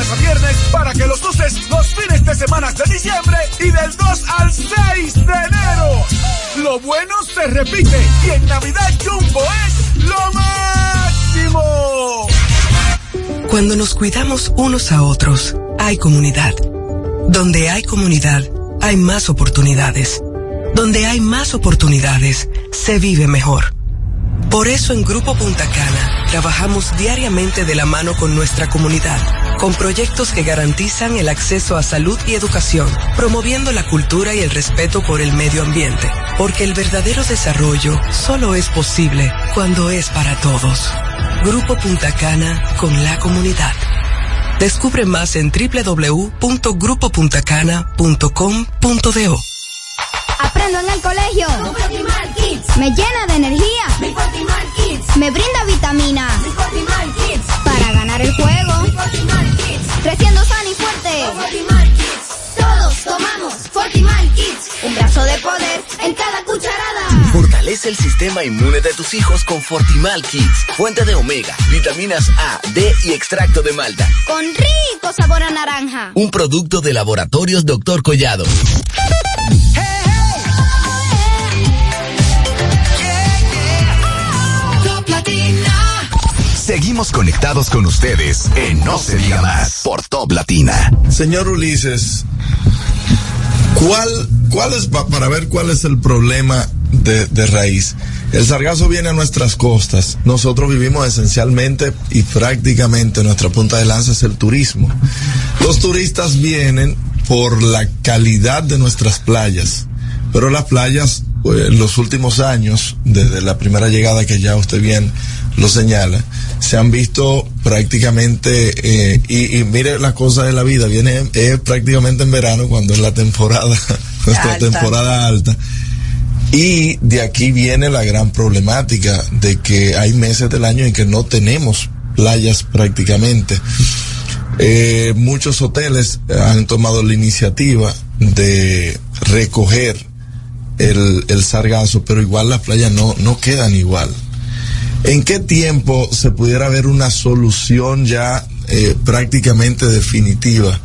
lunes a viernes para que los uses los fines de semana de diciembre y del 2 al 6 de enero. Lo bueno se repite y en Navidad Jumbo es lo máximo. Cuando nos cuidamos unos a otros, hay comunidad. Donde hay comunidad, hay más oportunidades. Donde hay más oportunidades, se vive mejor. Por eso en Grupo Punta Cana trabajamos diariamente de la mano con nuestra comunidad, con proyectos que garantizan el acceso a salud y educación, promoviendo la cultura y el respeto por el medio ambiente, porque el verdadero desarrollo solo es posible cuando es para todos. Grupo Punta Cana con la comunidad. Descubre más en www.grupopuntacana.com.do. Aprendo en el colegio. Me llena de energía. Me brinda vitamina. Para el juego. Creciendo sano y fuerte. Todos tomamos Fortimal Kids. Un brazo de poder en cada cucharada. Fortalece el sistema inmune de tus hijos con Fortimal Kids, fuente de omega, vitaminas A, D y extracto de malta. Con rico sabor a naranja. Un producto de laboratorios Dr. Collado. Top Seguimos conectados con ustedes en No Se Diga Más por Top Latina. Señor Ulises, ¿cuál, cuál es, pa- para ver cuál es el problema de, de raíz? El sargazo viene a nuestras costas. Nosotros vivimos esencialmente y prácticamente nuestra punta de lanza es el turismo. Los turistas vienen por la calidad de nuestras playas, pero las playas en los últimos años, desde la primera llegada que ya usted bien lo señala, se han visto prácticamente, eh, y, y mire la cosa de la vida, viene eh, prácticamente en verano cuando es la temporada, [laughs] nuestra Alta. temporada alta. Y de aquí viene la gran problemática de que hay meses del año en que no tenemos playas prácticamente. Eh, muchos hoteles han tomado la iniciativa de recoger el, el sargazo, pero igual las playas no, no quedan igual. ¿En qué tiempo se pudiera ver una solución ya eh, prácticamente definitiva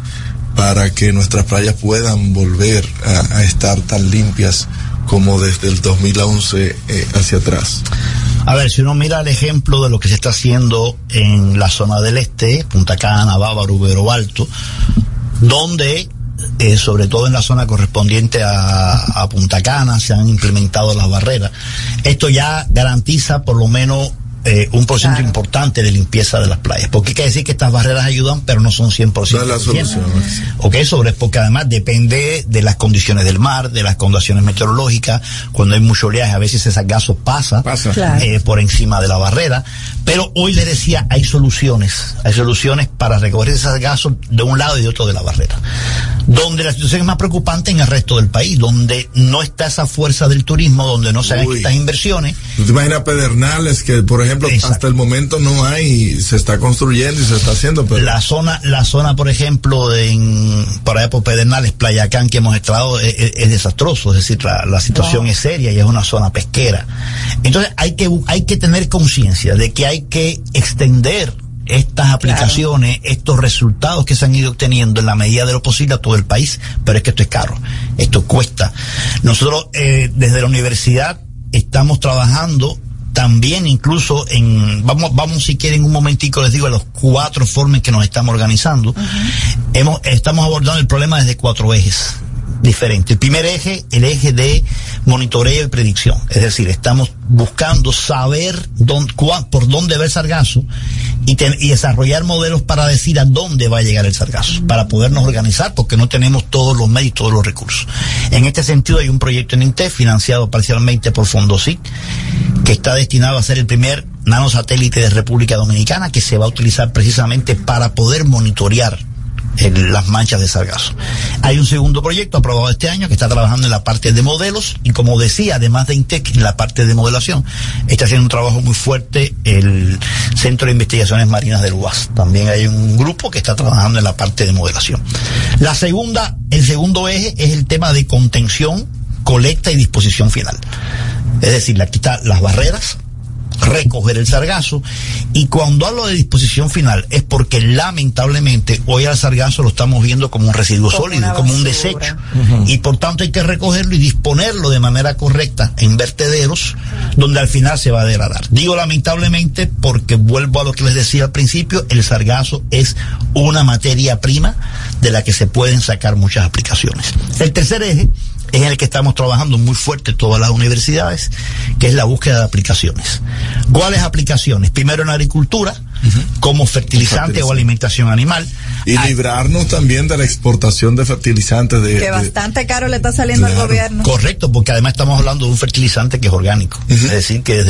para que nuestras playas puedan volver a, estar tan limpias como desde el 2011 eh, hacia atrás? A ver, si uno mira el ejemplo de lo que se está haciendo en la zona del este, Punta Cana, Bávaro, Ubero Alto, donde, eh, sobre todo en la zona correspondiente a, a Punta Cana, se han implementado las barreras. Esto ya garantiza por lo menos eh, un porcentaje importante de limpieza de las playas. Porque hay que decir que estas barreras ayudan, pero no son 100%. No es la solución. Ok, sobre porque además depende de las condiciones del mar, de las condiciones meteorológicas. Cuando hay mucho oleaje, a veces ese gaso pasa, Claro. eh, por encima de la barrera. Pero hoy le decía, hay soluciones. Hay soluciones para recoger ese gaso de un lado y de otro de la barrera. Donde la situación es más preocupante en el resto del país, donde no está esa fuerza del turismo, donde no se hagan Uy. estas inversiones. ¿Tú te imaginas Pedernales que, por ejemplo, hasta el momento no hay, se está construyendo y se está haciendo, pero La zona, la zona, por ejemplo, en, por allá por Pedernales, Playacán, que hemos estado, es, es- es desastroso. Es decir, la, la situación es seria y es una zona pesquera. Entonces, hay que, hay que tener conciencia de que hay que extender estas aplicaciones, estos resultados que se han ido obteniendo en la medida de lo posible a todo el país, pero es que esto es caro, esto cuesta. Nosotros eh, desde la universidad estamos trabajando también incluso en, vamos, vamos si quieren un momentico les digo a los cuatro formas que nos estamos organizando. Hemos, estamos abordando el problema desde cuatro ejes diferentes. El primer eje, el eje de monitoreo y predicción. Es decir, estamos buscando saber por dónde va el sargazo y, ten- y desarrollar modelos para decir a dónde va a llegar el sargazo, para podernos organizar porque no tenemos todos los medios y todos los recursos. En este sentido hay un proyecto en INTEF financiado parcialmente por Fondosic que está destinado a ser el primer nanosatélite de República Dominicana que se va a utilizar precisamente para poder monitorear las manchas de sargazo. Hay un segundo proyecto aprobado este año que está trabajando en la parte de modelos y como decía, además de INTEC, en la parte de modelación, está haciendo un trabajo muy fuerte el Centro de Investigaciones Marinas del UAS. También hay un grupo que está trabajando en la parte de modelación. La segunda, el segundo eje es el tema de contención, colecta y disposición final. Es decir, la quita las barreras, recoger el sargazo y cuando hablo de disposición final es porque lamentablemente hoy al sargazo lo estamos viendo como un residuo sólido, como un desecho y por tanto hay que recogerlo y disponerlo de manera correcta en vertederos donde al final se va a degradar. Digo lamentablemente porque vuelvo a lo que les decía al principio, el sargazo es una materia prima de la que se pueden sacar muchas aplicaciones. El tercer eje es en el que estamos trabajando muy fuerte todas las universidades, que es la búsqueda de aplicaciones. ¿Cuáles aplicaciones? Primero en agricultura, como fertilizante o alimentación animal. y librarnos también de la exportación de fertilizantes de, Que de- bastante caro le está saliendo al gobierno. Correcto, porque además estamos hablando de un fertilizante que es orgánico. Es decir, que desde el